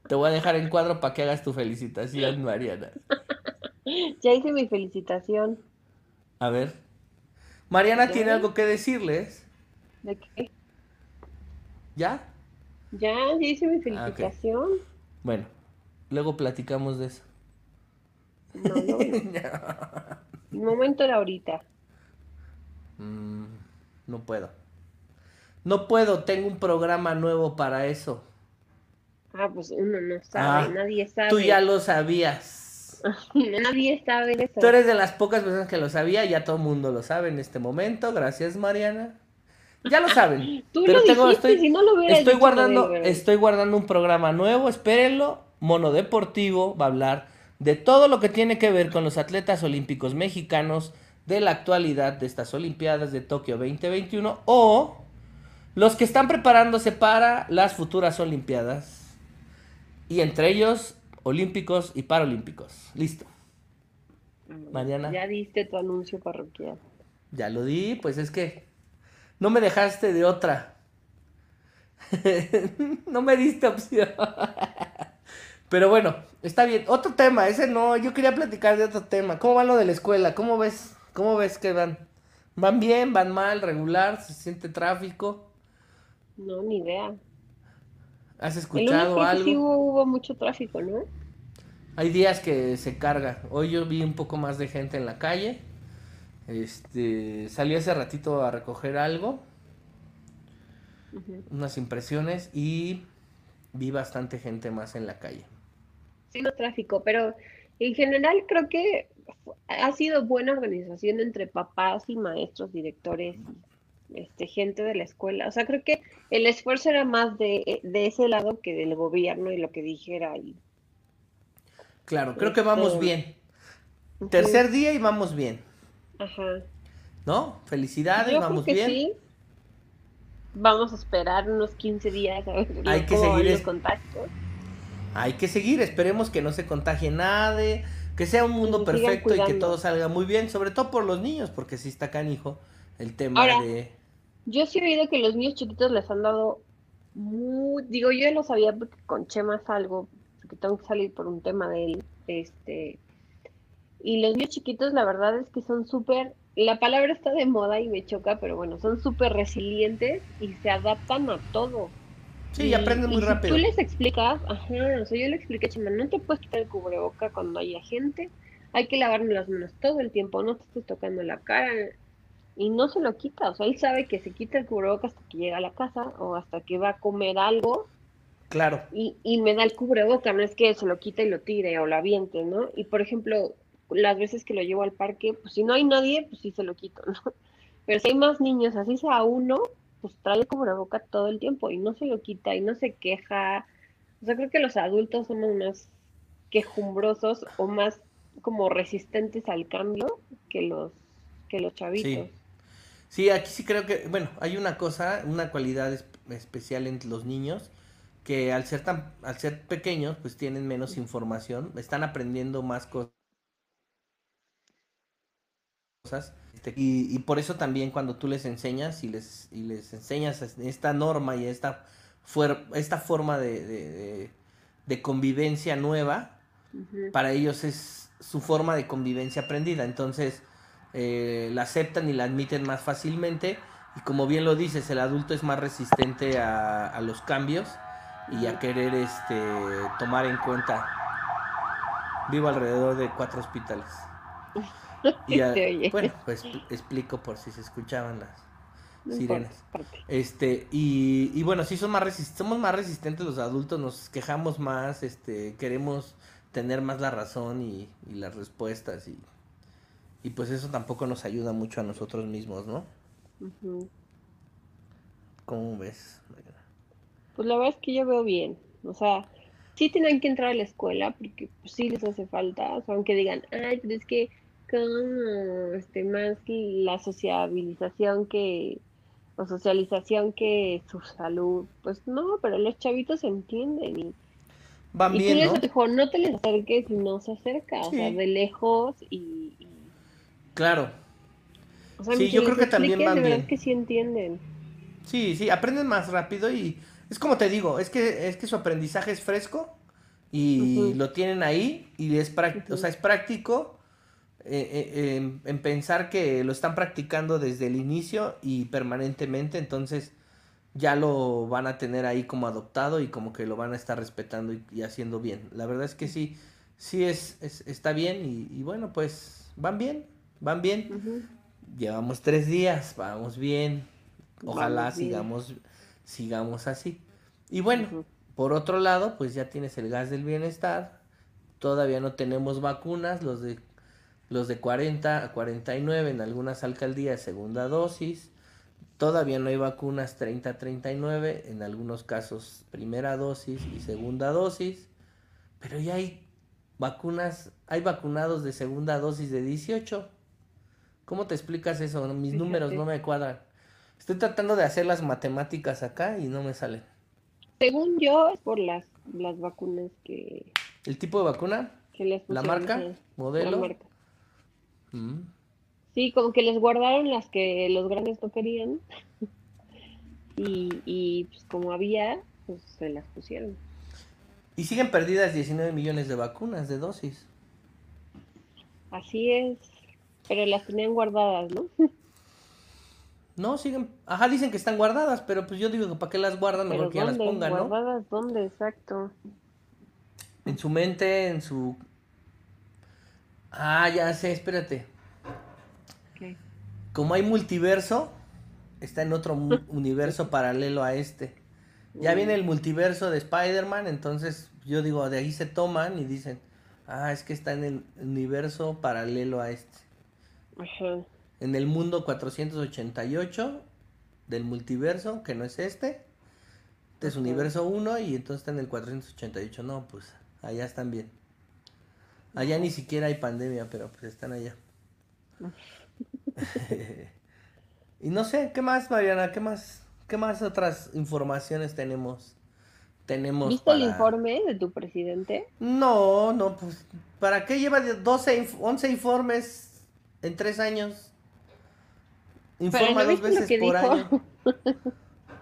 Te voy a dejar en cuadro para que hagas tu felicitación, Mariana. Ya hice mi felicitación. A ver. Mariana tiene algo que decirles. ¿De qué? ¿Ya? Ya, ya hice mi Ah, felicitación. Bueno, luego platicamos de eso. No, no, el momento era ahorita. Mm, no puedo. No puedo, tengo un programa nuevo para eso. Ah, pues uno no sabe, Ah, nadie sabe. Tú ya lo sabías. Nadie sabe eso. Tú eres de las pocas personas que lo sabía, ya todo el mundo lo sabe en este momento. Gracias, Mariana. Ya lo saben. Tú pero lo tengo- dijiste, estoy, si no lo estoy dicho, guardando, estoy guardando un programa nuevo, espérenlo. Mono Deportivo va a hablar de todo lo que tiene que ver con los atletas olímpicos mexicanos de la actualidad de estas Olimpiadas de Tokio 2021 o los que están preparándose para las futuras Olimpiadas Y entre ellos, olímpicos y paralímpicos. Listo. Mariana. Ya diste tu anuncio parroquial. Ya lo di, pues es que no me dejaste de otra. no me diste opción. Pero bueno, está bien. Otro tema, ese no, yo quería platicar de otro tema. ¿Cómo va lo de la escuela? ¿Cómo ves? ¿Cómo ves que van? ¿Van bien? ¿Van mal? ¿Regular? ¿Se siente tráfico? No, ni idea. ¿Has escuchado algo? sí hubo, mucho tráfico, ¿no? Hay días que se carga. Hoy yo vi un poco más de gente en la calle. Este, salí hace ratito a recoger algo. Unas impresiones y vi bastante gente más en la calle. Sí, no tráfico, pero en general creo que ha sido buena organización entre papás y maestros, directores este, gente de la escuela. O sea, creo que el esfuerzo era más de, ese lado que del gobierno y lo que dijera ahí. Claro, creo que vamos este, bien. Tercer día y vamos bien. Ajá. ¿No? Felicidades, vamos bien. Sí. Vamos a esperar unos 15 días a ver Hay que seguir los contactos. Hay que seguir, esperemos que no se contagie nadie, que sea un mundo perfecto y que todo salga muy bien, sobre todo por los niños, porque si está canijo el tema de yo sí he oído que los niños chiquitos les han dado muy, digo, yo ya lo sabía porque con Chema salgo, porque tengo que salir por un tema de él, este, y los niños chiquitos la verdad es que son súper, la palabra está de moda y me choca, pero bueno, son súper resilientes y se adaptan a todo. Sí, y, aprenden muy rápido. tú les explicas, ajá, o sea, yo le expliqué Chema, no te puedes quitar el cubreboca cuando haya gente, hay que lavarme las manos todo el tiempo, no te estés tocando la cara, y no se lo quita, o sea, él sabe que se quita el cubrebocas hasta que llega a la casa o hasta que va a comer algo. Claro. Y, y me da el cubreboca, no es que se lo quite y lo tire o lo aviente, ¿no? Y por ejemplo, las veces que lo llevo al parque, pues si no hay nadie, pues sí se lo quito, ¿no? Pero si hay más niños, así sea uno, pues trae el cubreboca todo el tiempo y no se lo quita y no se queja. O sea, creo que los adultos somos más quejumbrosos o más como resistentes al cambio que los que los chavitos. Sí, aquí sí creo que, bueno, hay una cosa, una cualidad especial en los niños que al ser tan, al ser pequeños, pues tienen menos información, están aprendiendo más cosas. Este, y, y, por eso también cuando tú les enseñas y les, y les enseñas esta norma y esta, esta forma de, de, convivencia nueva, para ellos es su forma de convivencia aprendida. Entonces, eh, la aceptan y la admiten más fácilmente. Y como bien lo dices, el adulto es más resistente a, los cambios y a querer este, tomar en cuenta. Vivo alrededor de cuatro hospitales. Y bueno, pues explico por si se escuchaban las sirenas. Este, y, y bueno, sí son más somos más resistentes los adultos, nos quejamos más, este, queremos tener más la razón y, y las respuestas y y pues eso tampoco nos ayuda mucho a nosotros mismos, ¿no? ¿Cómo ves? Pues la verdad es que yo veo bien. O sea, sí tienen que entrar a la escuela porque pues, sí les hace falta. O sea, aunque digan, ay, pero es que como este, más la sociabilización que o socialización que su salud. Pues no, pero los chavitos entienden y Van bien, ¿no? Dijo, no te les acerques y no se acerca, o sea, de lejos y, Claro. sí, yo creo que también van bien. que sí entienden. Sí, sí, aprenden más rápido y es como te digo, es que es que su aprendizaje es fresco y lo tienen ahí y es práctico, o sea, es práctico eh, eh, en, pensar que lo están practicando desde el inicio y permanentemente, entonces ya lo van a tener ahí como adoptado y como que lo van a estar respetando y, haciendo bien. La verdad es que sí, sí es, está bien y, y bueno, pues van bien. ¿Van bien? Llevamos tres días, vamos bien. Ojalá sigamos, sigamos así. Y bueno, por otro lado, pues ya tienes el gas del bienestar. Todavía no tenemos vacunas, los de los de 40 a 49 en algunas alcaldías segunda dosis. Todavía no hay vacunas 30 a 39, en algunos casos primera dosis y segunda dosis. Pero ya hay vacunas, hay vacunados de segunda dosis de 18. ¿Cómo te explicas eso? Mis números no me cuadran. Estoy tratando de hacer las matemáticas acá y no me salen. Según yo, es por las las vacunas que... ¿El tipo de vacuna? que les ¿La marca? ¿Modelo? la marca. Mm. Sí, como que les guardaron las que los grandes no querían. Y, y pues como había, pues se las pusieron. Y siguen perdidas 19 millones de vacunas, de dosis. Así es. Pero las tenían guardadas, ¿no? No, siguen. Ajá, dicen que están guardadas, pero pues yo digo que para qué las guardan, mejor que ya las pongan, ¿no? ¿Guardadas dónde? Exacto. En su mente, en su. Ah, ya sé, espérate. Ok. Como hay multiverso, está en otro universo paralelo a este. Ya viene el multiverso de Spider-Man, entonces yo digo, de ahí se toman y dicen, ah, es que está en el universo paralelo a este. Ajá. En el mundo 488 del multiverso, que no es este. Este es Ajá. universo 1 y entonces está en el 488. No, pues allá están bien. Allá ni siquiera hay pandemia, pero pues están allá. y no sé, ¿qué más, Mariana? ¿Qué más? ¿Qué más otras informaciones tenemos? Tenemos ¿Viste el informe de tu presidente? No, no, pues, ¿para qué lleva de 12, inf- 11 informes en tres años? Informa ¿no dos veces por dijo? año.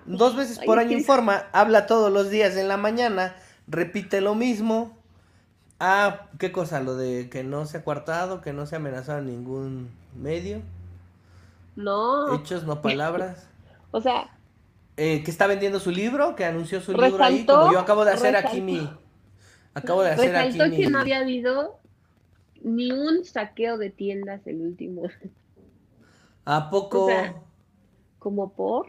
Dos veces por año informa, habla todos los días en la mañana, repite lo mismo. Ah, ¿qué cosa? Lo de que no se ha coartado, que no se ha amenazado en ningún medio. No. Hechos, no palabras. O sea, Eh, que está vendiendo su libro, que anunció su libro ahí, Resaltó- como yo acabo de hacer aquí resaltó- mi... Acabo de hacer aquí resaltó que mi... no había habido ni un saqueo de tiendas el último. ¿A poco? O sea, ¿Como por?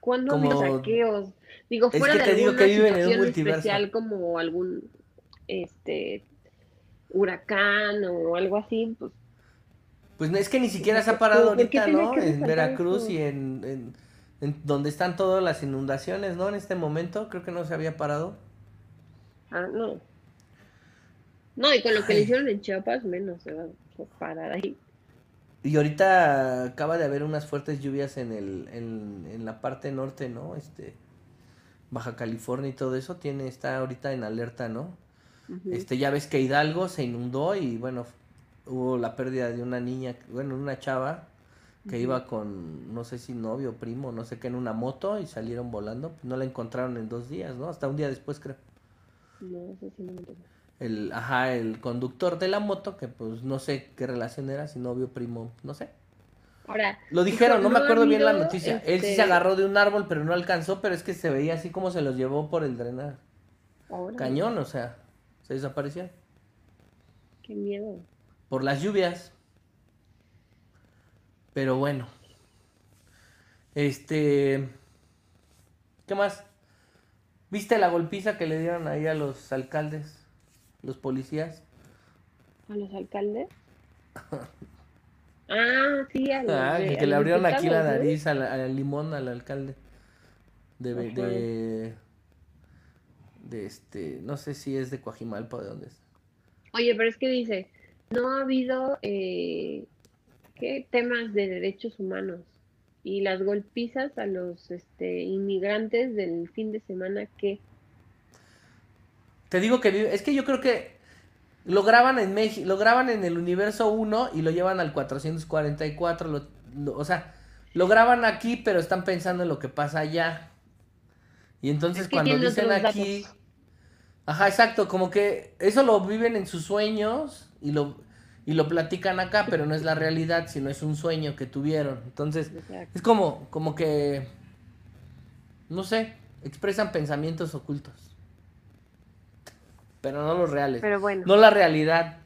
¿Cuándo Como- saqueos? Digo, Es fuera que de te digo alguna que viven en un multiverso. especial como algún este huracán o algo así, pues Pues no, es que ni siquiera se ha ¿Por qué- parado ahorita, ¿no? En Veracruz y en, en, en donde están todas las inundaciones, ¿no? En este momento creo que no se había parado. ah, no. No, y con lo que le hicieron en Chiapas, menos se va a parar ahí. Y ahorita acaba de haber unas fuertes lluvias en el en, en la parte norte, ¿no? Este Baja California y todo eso tiene está ahorita en alerta, ¿no? Este ya ves que Hidalgo se inundó y bueno, hubo la pérdida de una niña, bueno, una chava que iba con no sé si novio o primo, no sé qué en una moto y salieron volando, no la encontraron en dos días, ¿no? Hasta un día después creo. No, eso sí no me. El, ajá, el conductor de la moto, que pues no sé qué relación era, si novio, primo, no sé. Ahora, Lo dijeron, no me acuerdo bien la noticia. Él sí se este, agarró de un árbol, pero no alcanzó, pero es que se veía así como se los llevó por el drenar. Cañón, o sea, se desapareció. Qué miedo. Por las lluvias. Pero bueno. Este. ¿Qué más? ¿Viste la golpiza que le dieron ahí a los alcaldes? Los policías. ¿A los alcaldes? Ah, sí, a los Ah, de- que, le abrieron aquí la nariz al, al limón al alcalde. De, de este, no sé si es de Coajimalpa o de dónde es. Oye, pero es que dice, no ha habido eh, ¿qué? temas de derechos humanos y las golpizas a los este, inmigrantes del fin de semana que Te digo que vive- es que yo creo que lo graban en México, lo graban en el universo 1 y lo llevan al 444, lo- lo- o sea, lo graban aquí, pero están pensando en lo que pasa allá. Y entonces Es que cuando dicen aquí, datos. ajá, exacto, como que eso lo viven en sus sueños y lo y lo platican acá, pero no es la realidad, sino es un sueño que tuvieron. Entonces, Exacto. es como como que no sé, expresan pensamientos ocultos. Pero no los reales. Pero bueno, No la realidad.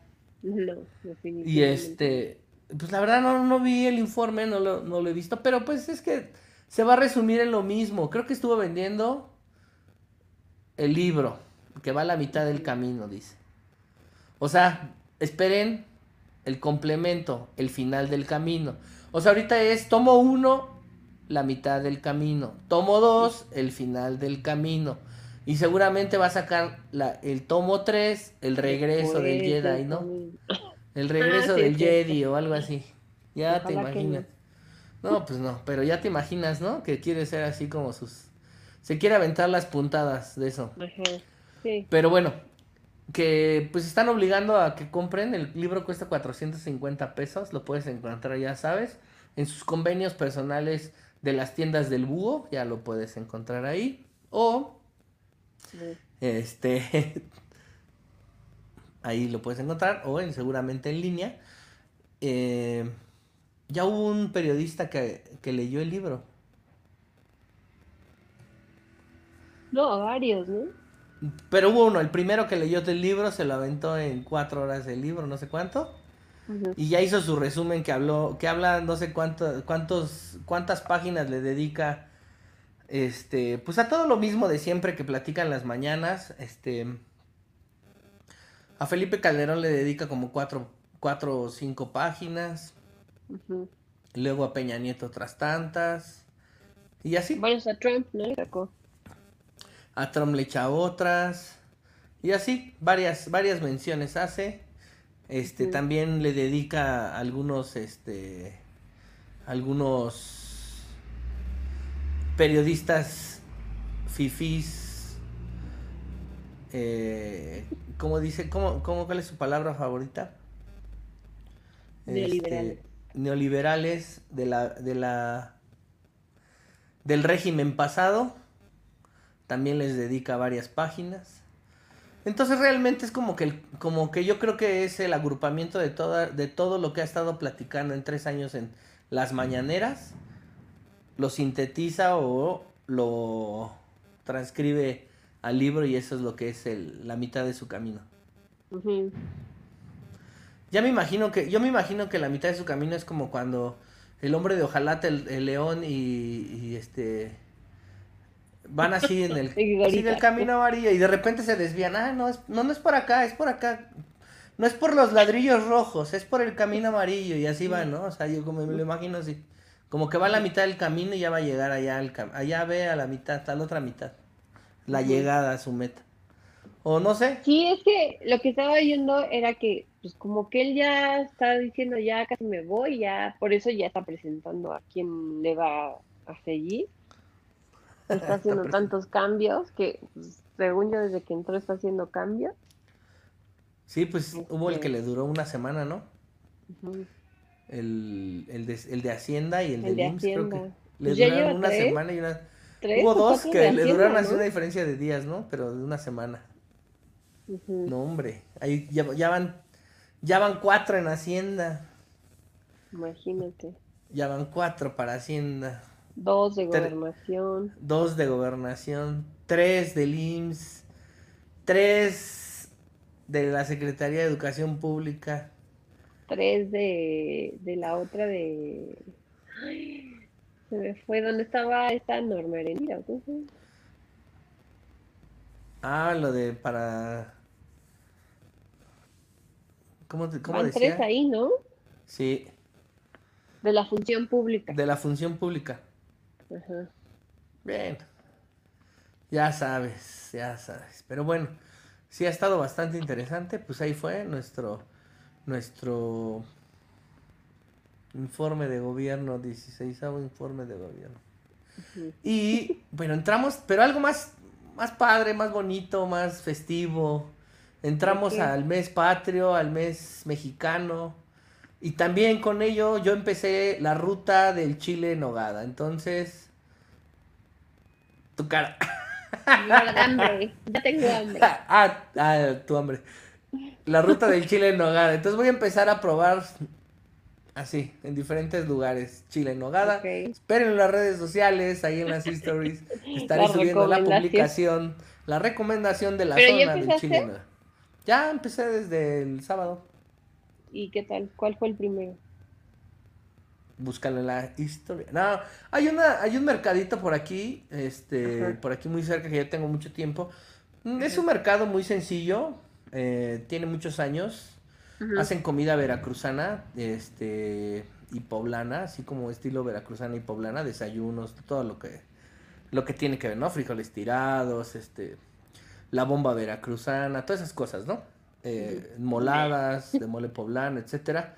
no, Y definitivamente. este, pues la verdad no, no vi el informe, no lo, no lo he visto, pero pues es que se va a resumir en lo mismo. Creo que estuvo vendiendo el libro, que va a la mitad del camino, dice. O sea, esperen el complemento, el final del camino. O sea, ahorita es tomo uno, la mitad del camino. Tomo dos, el final del camino. Y seguramente va a sacar la, el tomo 3, el regreso del Jedi, ¿no? El regreso Ah, sí, del sí, Jedi o algo así. Ya te Ojalá imaginas. No, pues no, pero ya te imaginas, ¿no? Que quiere ser así como sus se quiere aventar las puntadas de eso. Ajá, sí. Pero bueno, que pues están obligando a que compren, el libro cuesta 450 pesos, lo puedes encontrar, ya sabes, en sus convenios personales de las tiendas del búho, ya lo puedes encontrar ahí, o este ahí lo puedes encontrar, o en, seguramente en línea. Eh, ya hubo un periodista que, que leyó el libro. No, varios, ¿no? Pero hubo uno, el primero que leyó el libro se lo aventó en cuatro horas el libro, no sé cuánto. Y ya hizo su resumen que habló, que habla no sé cuánto, cuántos, cuántas páginas le dedica, este, pues a todo lo mismo de siempre que platican las mañanas, este, a Felipe Calderón le dedica como cuatro, cuatro o cinco páginas, Luego a Peña Nieto otras tantas, y así. Bueno, hasta Trump, ¿no? A Trump le echa otras. Y así varias varias menciones hace. Este también le dedica algunos este algunos periodistas fifís eh, ¿cómo dice cómo, cómo cuál es su palabra favorita. Este, neoliberales de la de la del régimen pasado también les dedica varias páginas. Entonces realmente es como que el- como que yo creo que es el agrupamiento de toda, de todo lo que ha estado platicando en tres años en las mañaneras, lo sintetiza o lo transcribe al libro y eso es lo que es el- la mitad de su camino. Ya me imagino que, yo me imagino que la mitad de su camino es como cuando el hombre de Ojalata, el, el león y, y este van así en el, Y así en el Gorita. camino amarillo y de repente se desvían, ah, no, es, no, no es por acá, es por acá. No es por los ladrillos rojos, es por el camino amarillo y así va, ¿no? O sea, yo como me lo imagino así. Como que va a la mitad del camino y ya va a llegar allá al cam- allá ve a la mitad, a la otra mitad. La llegada a su meta. O no sé. Sí, es que lo que estaba oyendo era que, pues como que él ya está diciendo, ya casi me voy, ya, por eso ya está presentando a quién le va a seguir. Está haciendo tantos cambios que, pues, según yo, desde que entró está haciendo cambios. Sí, pues hubo el Este- que le duró una semana, ¿no? El, el, de, el de Hacienda y el, El de de IMSS, creo que le Pues ya duraron una tres, semana y una... ¿Tres Hubo dos que le Hacienda, duraron así ¿no? una diferencia de días, ¿no? Pero de una semana. No, hombre. Ahí ya, ya van, ya van cuatro en Hacienda. Imagínate. Ya van cuatro para Hacienda. Dos de Tre- gobernación, Dos de gobernación. Tres del IMSS. Tres de la Secretaría de Educación Pública. tres de, de la otra de... Ay, se me fue, ¿dónde estaba esta Norma llama? Ah, lo de para... ¿Cómo, cómo Van decía? tres ahí, ¿no? Sí, De la función pública. de la función pública. Ajá. Bien. Ya sabes, ya sabes. Pero bueno, sí ha estado bastante interesante. Pues ahí fue nuestro nuestro informe de gobierno, 16 informe de gobierno. Y bueno, entramos, pero algo más más padre, más bonito, más festivo. Entramos al mes patrio, al mes mexicano. Y también con ello yo empecé la ruta del chile en nogada. Entonces, tu cara. Ya de hambre, ya tengo hambre. ah, ah, tu hambre. La ruta del chile en nogada. Entonces voy a empezar a probar así, en diferentes lugares. Chile en nogada. Esperen en las redes sociales, ahí en las stories. Estaré La subiendo la publicación, la recomendación de la ¿Pero ya zona del chile en nogada. Ya empecé desde el sábado. ¿Y qué tal? ¿Cuál fue el primero? Búscalo en la historia. No, hay una, hay un mercadito por aquí, este, Ajá. por aquí muy cerca que ya tengo mucho tiempo. Mm, Es un mercado muy sencillo, eh, tiene muchos años. Hacen comida veracruzana, este, y poblana, así como estilo veracruzana y poblana, desayunos, todo lo que, lo que tiene que ver, ¿no? Frijoles tirados, este, la bomba veracruzana, todas esas cosas, ¿no? Eh, moladas, de mole poblano, etcétera.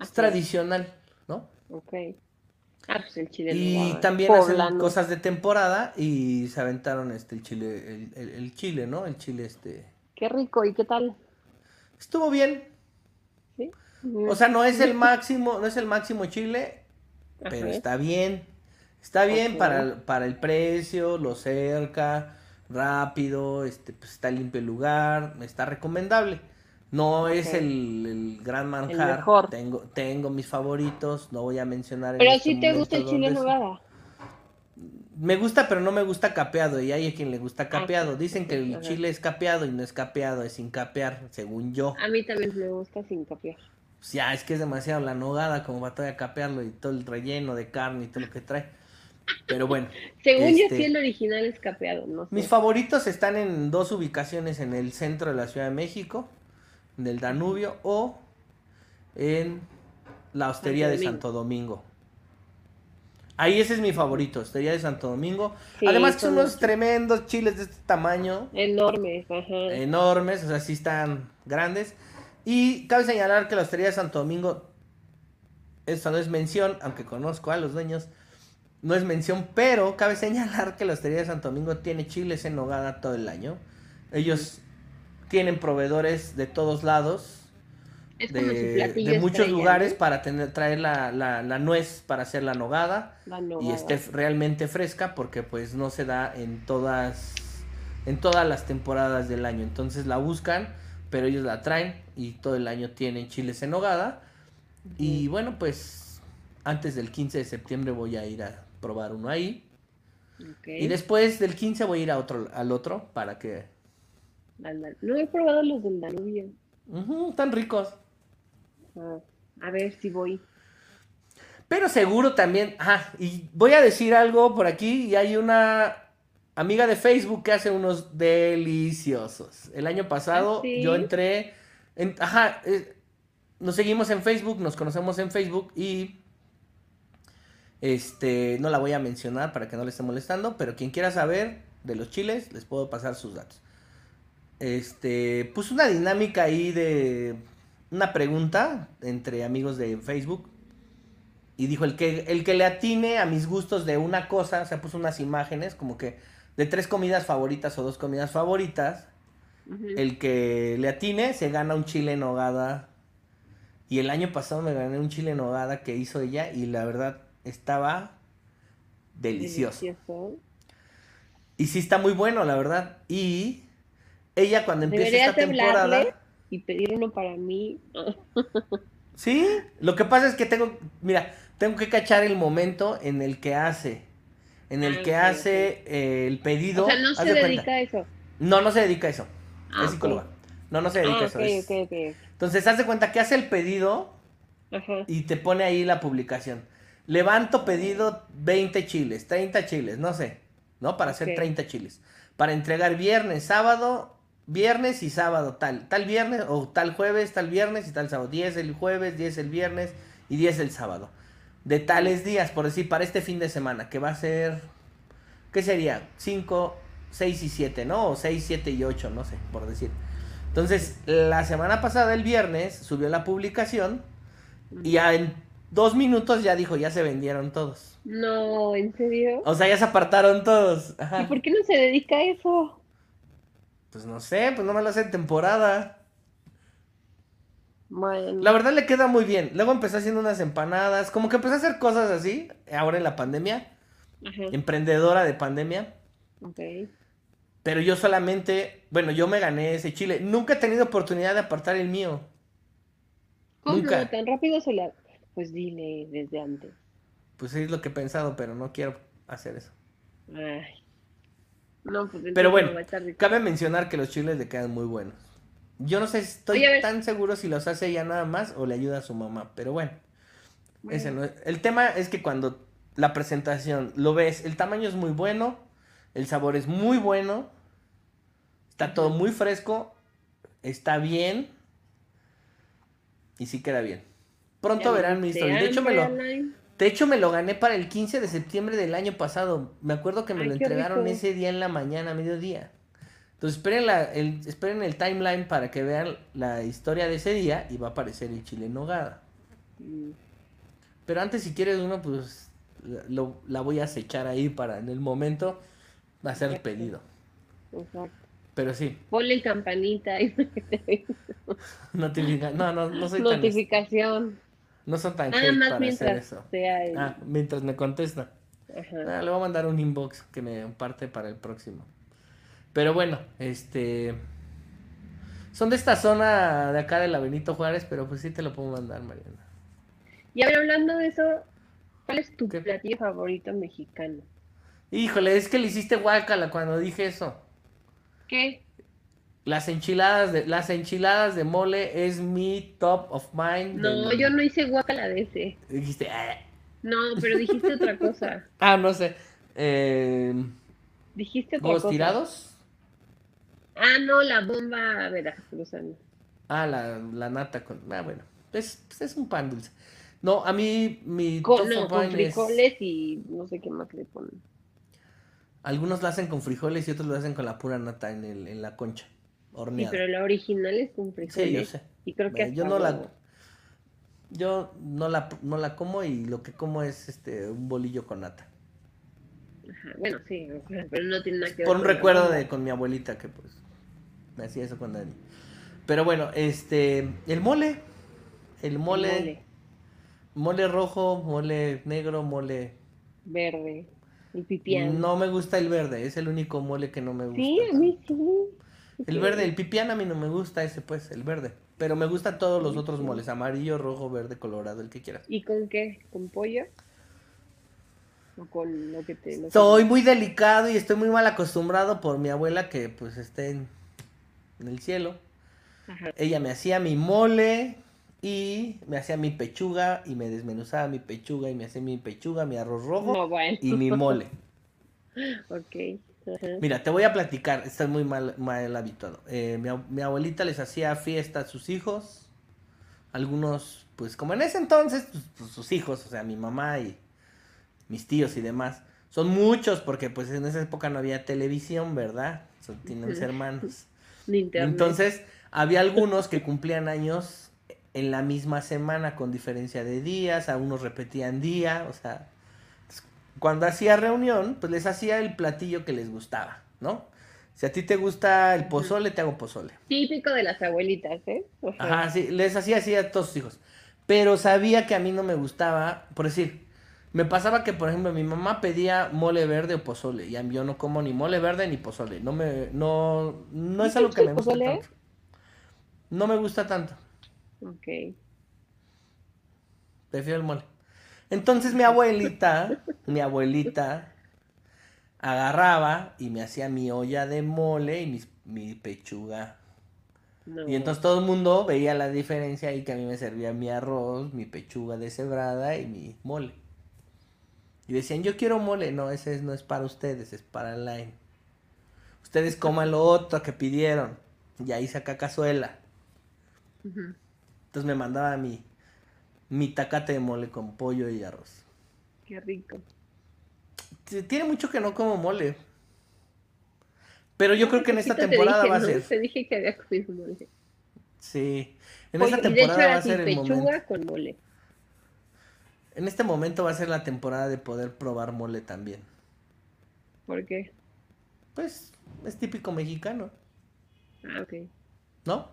Es tradicional, ¿no? Ok. Ah, pues el chile Y nogada, también hacen cosas de temporada y se aventaron este el chile, el, el- el chile, ¿no? El chile este. Qué rico, ¿y qué tal? Estuvo bien. ¿Sí? O sea, no es el máximo, no es el máximo chile, pero está bien. Está bien para, para el precio, lo cerca, rápido, este, pues está limpio el lugar, está recomendable. No es el, el gran manjar. mejor. Tengo, tengo mis favoritos, no voy a mencionar en Pero este sí te gusta el chile nogada. Me gusta, pero no me gusta capeado. Y hay a quien le gusta capeado. Dicen que el chile es capeado y no es capeado, es sin capear, según yo. A mí también me gusta sin capear. Pues ya, es que es demasiado la nogada como para todavía capearlo y todo el relleno de carne y todo lo que trae. Pero bueno, Según yo Este- sí el original es capeado, no sé. mis favoritos están en dos ubicaciones, en el centro de la Ciudad de México, en el Danubio o en la Hostería de. Santo Domingo. Ahí ese es mi favorito, Hostería de Santo Domingo. Sí, Además son unos tremendos chiles de este tamaño. Enormes, ajá. enormes, o sea, sí están grandes. Y cabe señalar que la Hostería de Santo Domingo, esta no es mención, aunque conozco a los dueños, no es mención, pero cabe señalar que la Hostería de Santo Domingo tiene chiles en nogada todo el año. Ellos tienen proveedores de todos lados, es de, muchos estrella, lugares ¿no? para tener, traer la, la- la nuez para hacer la nogada La y esté realmente fresca porque pues no se da en todas en todas las temporadas del año entonces la buscan pero ellos la traen y todo el año tienen chiles en nogada y bueno pues antes del 15 de septiembre voy a ir a probar uno ahí y después del 15 voy a ir a otro al otro para que. No he probado los del Danubio. Ujú, están ricos Ah, a ver si voy. Pero seguro también, ajá, y voy a decir algo por aquí, y hay una amiga de Facebook que hace unos deliciosos. El año pasado ¿Ah, sí? yo entré, en, ajá, eh, nos seguimos en Facebook, nos conocemos en Facebook y este, no la voy a mencionar para que no le esté molestando, pero quien quiera saber de los chiles, les puedo pasar sus datos. Este, puso una dinámica ahí de una pregunta entre amigos de Facebook y dijo el que el que le atine a mis gustos de una cosa, o sea, puso unas imágenes como que de tres comidas favoritas o dos comidas favoritas, el que le atine se gana un chile en nogada. Y el año pasado me gané un chile en nogada que hizo ella y la verdad estaba delicioso. Delicioso. Y sí está muy bueno, la verdad. Y ella cuando empieza Deberías esta temporada... y pedir uno para mí. Sí, lo que pasa es que tengo, mira, tengo que cachar el momento en el que hace, en el Ah, que hace eh, el pedido. O sea, no se de cuenta. dedica a eso. No, no se dedica a eso. Ah, es psicóloga. No, no se dedica Ah, a eso. ok, es- ok, ok. Entonces, haz de cuenta que hace el pedido Ajá. y te pone ahí la publicación. Levanto pedido 20 chiles, 30 chiles, no sé, ¿no? Para hacer Ok. 30 chiles. Para entregar viernes, sábado, viernes y sábado, tal. Tal viernes o tal jueves, tal viernes y tal sábado. 10 el jueves, 10 el viernes y 10 el sábado. De tales días, por decir, para este fin de semana, que va a ser, ¿qué sería? 5, 6 y 7, ¿no? O 6, 7 y 8, no sé, por decir. Entonces, la semana pasada, el viernes, subió la publicación y en dos minutos ya dijo, ya se vendieron todos. No, ¿en serio? O sea, ya se apartaron todos. ¿Y por qué no se dedica a eso? Pues no sé, pues no me lo hace en temporada. Bueno, La verdad le queda muy bien. Luego empezó haciendo unas empanadas, como que empezó a hacer cosas así, ahora en la pandemia, ajá, emprendedora de pandemia. ok. Pero yo solamente, bueno, yo me gané ese chile. Nunca he tenido oportunidad de apartar el mío. ¿Cómo Nunca. tan rápido se la...? Pues dile desde antes. Pues es lo que he pensado, pero no quiero hacer eso. Ay. No, pues Pero bueno, no estar cabe mencionar que los chiles le quedan muy buenos. Yo no sé, si estoy Oye, tan seguro si los hace ella nada más o le ayuda a su mamá, pero bueno, Bueno. ese no es- El tema es que cuando la presentación lo ves, el tamaño es muy bueno, el sabor es muy bueno, está todo muy fresco, está bien y sí queda bien. Pronto verán mi historia. De hecho, me lo, de hecho, me lo gané para el 15 de septiembre del año pasado. Me acuerdo que me Ay, lo entregaron rico. ese día en la mañana, a mediodía. Entonces esperen, la, el, esperen el timeline para que vean la historia de ese día y va a aparecer el chile en nogada. Mm, Pero antes, si quieres uno, pues lo- la voy a acechar ahí para en el momento hacer el pedido. Exacto. Pero sí, Ponle campanita y notifica, no, no, no soy tan, notificación. No son tan Nada hate más para hacer mientras eso. sea el... Ah, mientras me contesta. Ajá. Ah, le voy a mandar un inbox que me parte para el próximo. Pero bueno, este. Son de esta zona de acá de la Benito Juárez, pero pues sí te lo puedo mandar, Mariana. Y ahora hablando de eso, ¿cuál es tu ¿Qué? platillo favorito mexicano? Híjole, es que le hiciste guácala cuando dije eso. ¿Qué? Las enchiladas de, las enchiladas de mole es mi top of mind. No, yo no hice guacala de ese. Dijiste, "Ah". No, pero dijiste otra cosa. ah, no sé. Eh, Dijiste otra ¿Huevos cosa. tirados? Ah, no, la bomba veracruzana. Ah, la, la nata con. Ah, bueno. Es, pues es un pan dulce. No, a mí mi Con, top no, of con es- frijoles y no sé qué más le ponen. Algunos lo hacen con frijoles y otros lo hacen con la pura nata en, el, en la concha, Sí, horneada. pero la original es con frijoles. Sí, yo sé. Y creo que Eh, yo no la yo no la no la como y lo que como es este un bolillo con nata. Ajá, Bueno, sí, pero no tiene nada que ver Por un recuerdo de con mi abuelita que pues me hacía eso con Dani. Pero bueno, este el mole, el mole, mole, Mole rojo, mole negro, mole verde. El pipián. no me gusta el verde, es el único mole que no me gusta. Sí, a mí sí. El verde, el pipián a mí no me gusta ese pues, el verde. Pero me gustan todos los otros moles, amarillo, rojo, verde, colorado, el que quieras. ¿Y con qué? ¿Con pollo? ¿O con lo que te... lo que- muy delicado y estoy muy mal acostumbrado por mi abuela que pues esté en, en el cielo. Ajá. Ella me hacía mi mole y me hacía mi pechuga y me desmenuzaba mi pechuga y me hacía mi pechuga, mi arroz rojo No, bueno. y mi mole. Ok. Mira, te voy a platicar, estoy muy mal, mal habituado. Eh, mi, ab- mi abuelita les hacía fiesta a sus hijos, algunos, pues como en ese entonces, pues, pues, sus hijos, o sea, mi mamá y mis tíos y demás. Son muchos porque pues en esa época no había televisión, ¿verdad? Tienen hermanos. Entonces, había algunos que cumplían años en la misma semana con diferencia de días, a unos repetían día, o sea, cuando hacía reunión, pues les hacía el platillo que les gustaba, ¿no? Si a ti te gusta el pozole, te hago pozole. Típico de las abuelitas, ¿eh? Ajá. Ajá, sí, les hacía así a todos sus hijos. Pero sabía que a mí no me gustaba, por decir, me pasaba que, por ejemplo, mi mamá pedía mole verde o pozole, y a mí yo no como ni mole verde ni pozole. No me, no, no ¿No es algo gusta que me gusta pozole? tanto. No me gusta tanto. Ok. Prefiero el mole. Entonces mi abuelita, mi abuelita agarraba y me hacía mi olla de mole y mi pechuga. No. Y entonces todo el mundo veía la diferencia y que a mí me servía mi arroz, mi pechuga deshebrada y mi mole. Y decían, yo quiero mole. No, ese es- no es para ustedes, es para Line. Ustedes coman lo otro que pidieron. Y ahí saca cazuela. Entonces me mandaba mi, mi tacate de mole con pollo y arroz. Qué rico. Tiene mucho que no como mole. Pero yo creo que en esta te temporada dije, va a ¿no? ser. Te dije que había comido mole. Sí. En esta hecho temporada va a ser el pechuga momento. con mole. En este momento va a ser la temporada de poder probar mole también. ¿Por qué? Pues es típico mexicano, Ah, ok. ¿no?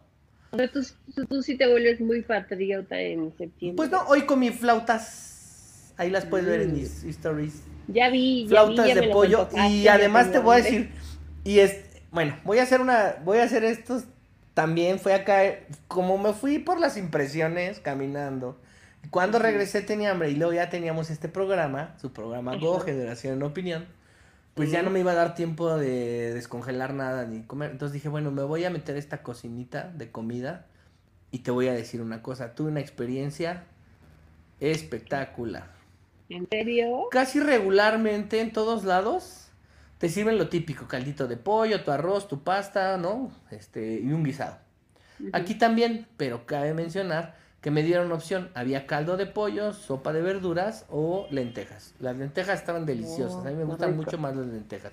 O sea, tú, tú, tú sí te vuelves muy patriota en septiembre. Pues no, hoy comí flautas. Ahí las puedes ver en Mm. mis stories. Ya vi, ya Flautas vi, ya de pollo. Y además te voy a decir. Y es. Bueno, voy a hacer una. Voy a hacer estos. También fue acá. Como me fui por las impresiones caminando. Cuando regresé tenía hambre. Y luego ya teníamos este programa. Su programa Go. Generación en Opinión. Pues ya no me iba a dar tiempo de descongelar nada ni comer. Entonces dije, bueno, me voy a meter esta cocinita de comida. Y te voy a decir una cosa. Tuve una experiencia espectacular ¿En serio? casi regularmente en todos lados te sirven lo típico, caldito de pollo, tu arroz, tu pasta, ¿no? Este, y un guisado. Aquí también, pero cabe mencionar que me dieron opción, había caldo de pollo, sopa de verduras o lentejas. Las lentejas estaban deliciosas, a mí me Oh, gustan rico. mucho más las lentejas.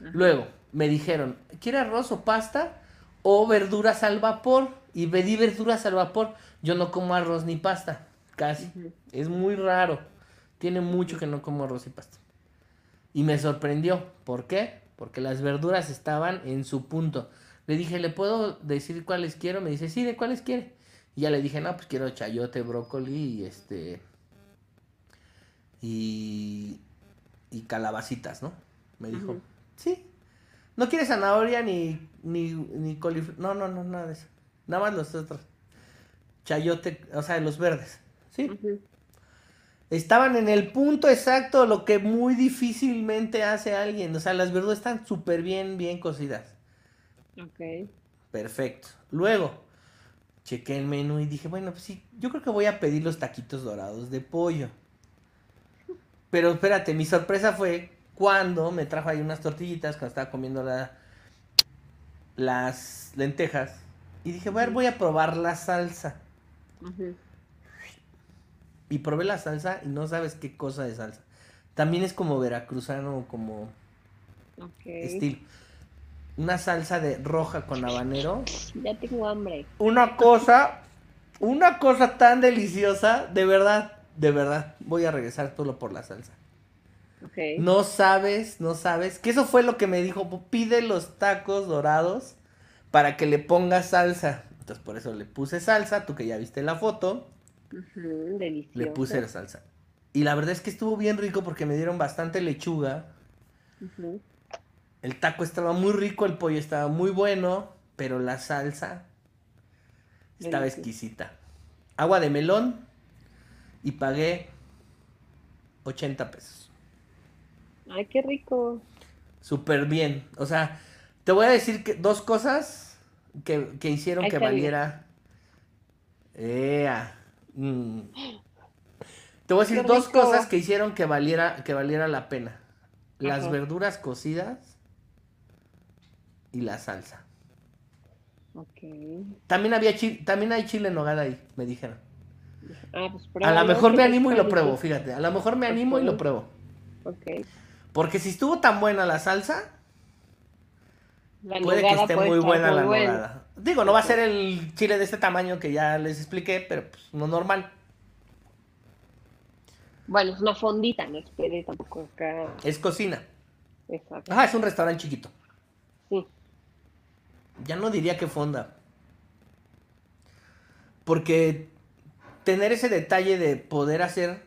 Ajá. Luego, me dijeron, ¿quiere arroz o pasta o verduras al vapor? Y pedí verduras al vapor. Yo no como arroz ni pasta, casi. Es muy raro. Tiene mucho que no como arroz y pasta. Y me sorprendió. ¿Por qué? Porque las verduras estaban en su punto. Le dije, ¿le puedo decir cuáles quiero? Me dice, sí, ¿de cuáles quiere? Y ya le dije, no, pues quiero chayote, brócoli y este. Y. Y calabacitas, ¿no? Me dijo, sí. No quiere zanahoria ni, ni, ni coliflor. No, no, no, nada de eso. Nada más los otros. Chayote, o sea, los verdes. Sí. Estaban en el punto exacto, lo que muy difícilmente hace alguien. O sea, las verduras están súper bien, bien cocidas. Ok. Perfecto. Luego, chequé el menú y dije, bueno, pues sí, yo creo que voy a pedir los taquitos dorados de pollo. Pero espérate, mi sorpresa fue cuando me trajo ahí unas tortillitas, cuando estaba comiendo la, las lentejas. Y dije, bueno, voy a probar la salsa. Y probé la salsa y no sabes qué cosa de salsa. También es como veracruzano, como Ok. estilo. Una salsa de roja con habanero. Ya tengo hambre. Una cosa, una cosa tan deliciosa, de verdad, de verdad. Voy a regresar solo por la salsa. Ok. No sabes, no sabes. Que eso fue lo que me dijo. Pide los tacos dorados para que le pongas salsa. Entonces por eso le puse salsa, tú que ya viste la foto. Ujú, Delicioso. Le puse la salsa. Y la verdad es que estuvo bien rico porque me dieron bastante lechuga. El taco estaba muy rico, el pollo estaba muy bueno, pero la salsa estaba exquisita. Agua de melón y pagué 80 pesos. Ay, qué rico. Súper bien. O sea, te voy a decir que dos cosas que, que hicieron que valiera. Ea. Mm. Te voy a decir dos cosas que hicieron que valiera, que valiera la pena. Las Ajá. verduras cocidas y la salsa. Ok. También había chile, también hay chile en nogada ahí, me dijeron. Ah, pues A lo mejor me animo y lo pruebo, fíjate. A lo mejor me animo y lo pruebo. Ok. Porque si estuvo tan buena la salsa, La puede que esté puede muy buena muy la buena. nogada. Digo, no va a ser el chile de este tamaño que ya les expliqué, pero pues no normal. Bueno, es una fondita, no espere tampoco acá. Es cocina. Exacto. Ajá, es un restaurante chiquito. Sí. Ya no diría que fonda. Porque tener ese detalle de poder hacer,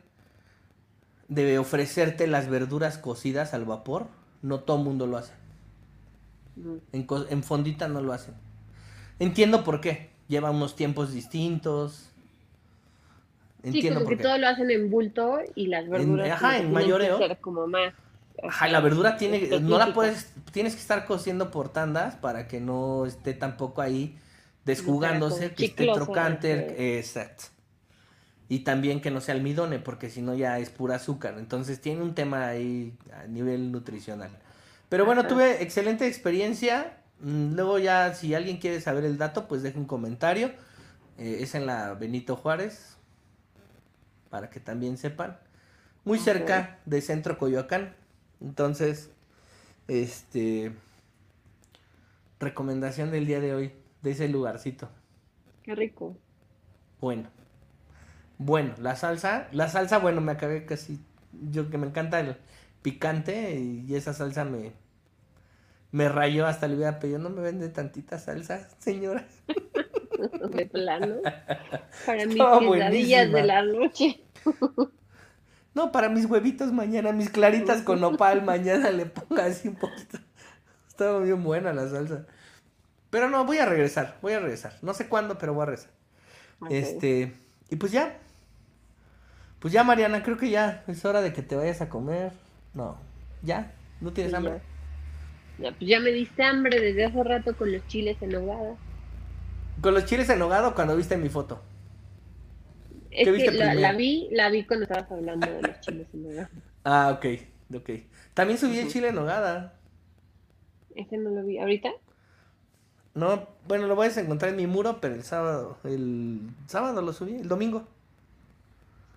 de ofrecerte las verduras cocidas al vapor, no todo mundo lo hace. Ujú. En, en fondita no lo hacen. Entiendo por qué. Lleva unos tiempos distintos. Sí, como por que qué. todo lo hacen en bulto y las verduras ajá, en tienen que mayoreo. ser como más. Ajá, la verdura tiene, no la puedes, tienes que estar cociendo por tandas para que no esté tampoco ahí desjugándose, que esté trocante, exacto. Y también que no sea almidone, porque si no ya es pura azúcar. Entonces tiene un tema ahí a nivel nutricional. Pero bueno, Ajá. tuve excelente experiencia. Mm, Luego ya, si alguien quiere saber el dato, pues deje un comentario. Eh, es en la Benito Juárez, para que también sepan. Muy cerca de Centro Coyoacán. Entonces, este... Recomendación del día de hoy, de ese lugarcito. Qué rico. Bueno. Bueno, la salsa, la salsa, bueno, me acabé casi, yo que me encanta el picante y esa salsa me, me rayó hasta le hubiera pedido, no me vende tantita salsa, señora. De plano. Para mis quesadillas de la noche. No, para mis huevitos mañana, mis claritas con nopal mañana le ponga así un poquito. Estaba bien buena la salsa. Pero no, voy a regresar, voy a regresar. No sé cuándo, pero voy a regresar. Este, y pues ya. Pues ya, Mariana, creo que ya es hora de que te vayas a comer. No, ya, no tienes Sí, hambre. Ya. Ya, pues ya me diste hambre desde hace rato con los chiles en nogada. Con los chiles en nogada o cuando viste mi foto. Es ¿Qué que la, la vi, la vi cuando estabas hablando de los chiles en nogada. Ah, ok, ok. También subí el Ujú. chile en nogada. Ese no lo vi. ¿Ahorita? No, bueno, lo puedes encontrar en mi muro, pero el sábado, el sábado lo subí, el domingo.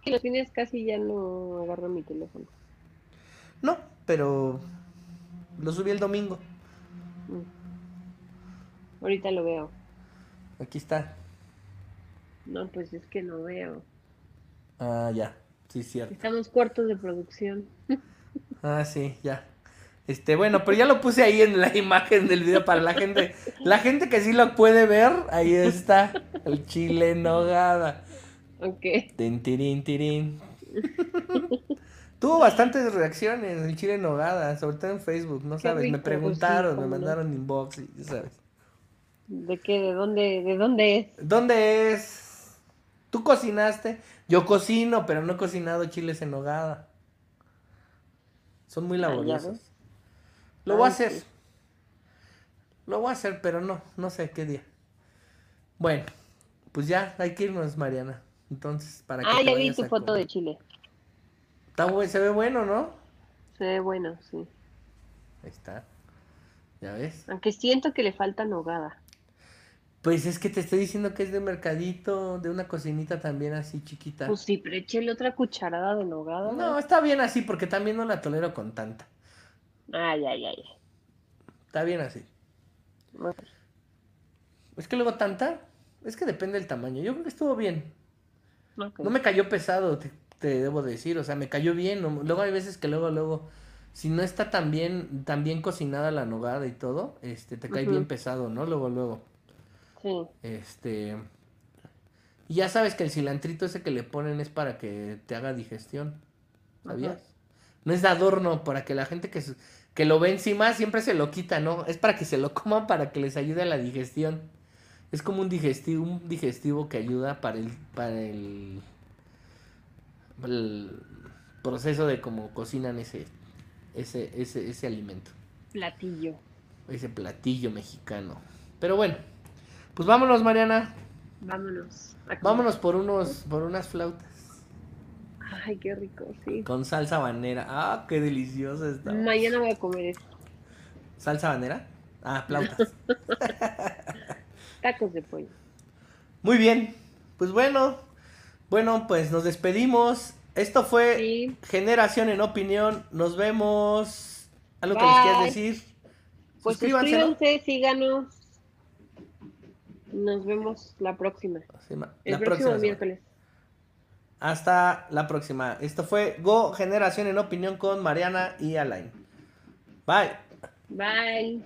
Que los fines casi ya no agarro mi teléfono. No, pero lo subí el domingo. Mm. Ahorita lo veo. Aquí está. No, pues es que no veo. Ah, ya. Sí, cierto. Estamos cortos de producción. Ah, sí, ya. Este, bueno, pero ya lo puse ahí en la imagen del video para la gente. La gente que sí lo puede ver, ahí está. El chile en nogada. Ok. Tin, tirín, tirín. Tuvo bastantes reacciones el chile en nogada, sobre todo en Facebook, no Qué sabes. Me preguntaron, sí, me mandaron inbox, y sabes. ¿De qué? ¿De dónde, de dónde es? ¿Dónde es? ¿Tú cocinaste? Yo cocino, pero no he cocinado chiles en nogada. Son muy Ah, laboriosos. Lo voy a hacer. sí. Lo voy a hacer, pero no, no sé qué día. Bueno, pues ya, hay que irnos, Mariana. Entonces, para que Ah, ya vi tu foto comer. de Chile. Está se ve bueno, ¿no? Se ve bueno, sí. Ahí está. ¿Ya ves? Aunque siento que le falta nogada. Pues es que te estoy diciendo que es de mercadito, de una cocinita también así chiquita. Pues sí, pero échale otra cucharada de nogada. No, está bien así porque también no la tolero con tanta. Ay, ay, ay. Está bien así. Es que luego tanta, es que depende del tamaño. Yo creo que estuvo bien. No me cayó pesado, te, te debo decir. O sea, me cayó bien. Luego hay veces que luego, luego, si no está tan bien, tan bien cocinada la nogada y todo, este, te cae bien pesado, ¿no? Luego, luego. Sí. Este. Y ya sabes que el cilantrito ese que le ponen es para que te haga digestión. ¿Sabías? Ajá. No es de adorno, para que la gente que, que lo ve encima siempre se lo quita, ¿no? Es para que se lo coman para que les ayude a la digestión. Es como un digestivo, un digestivo que ayuda para el, para el, el proceso de cómo cocinan ese, ese, ese, ese alimento, Platillo. ese platillo mexicano. Pero bueno, pues vámonos, Mariana. Vámonos. Vámonos por unos, por unas flautas. Ay, qué rico, sí. Con salsa habanera. Ah, qué deliciosa está. Mañana voy a comer eso. ¿Salsa habanera? Ah, flautas. Tacos de pollo. Muy bien. Pues bueno. Bueno, pues nos despedimos. Esto fue Sí. Generación en Opinión. Nos vemos. ¿Algo que les quieras decir? Pues suscríbanse, síganos. Nos vemos la próxima. El la próximo próxima miércoles. Hasta la próxima. Esto fue Go Generación en Opinión con Mariana y Alain. Bye. Bye.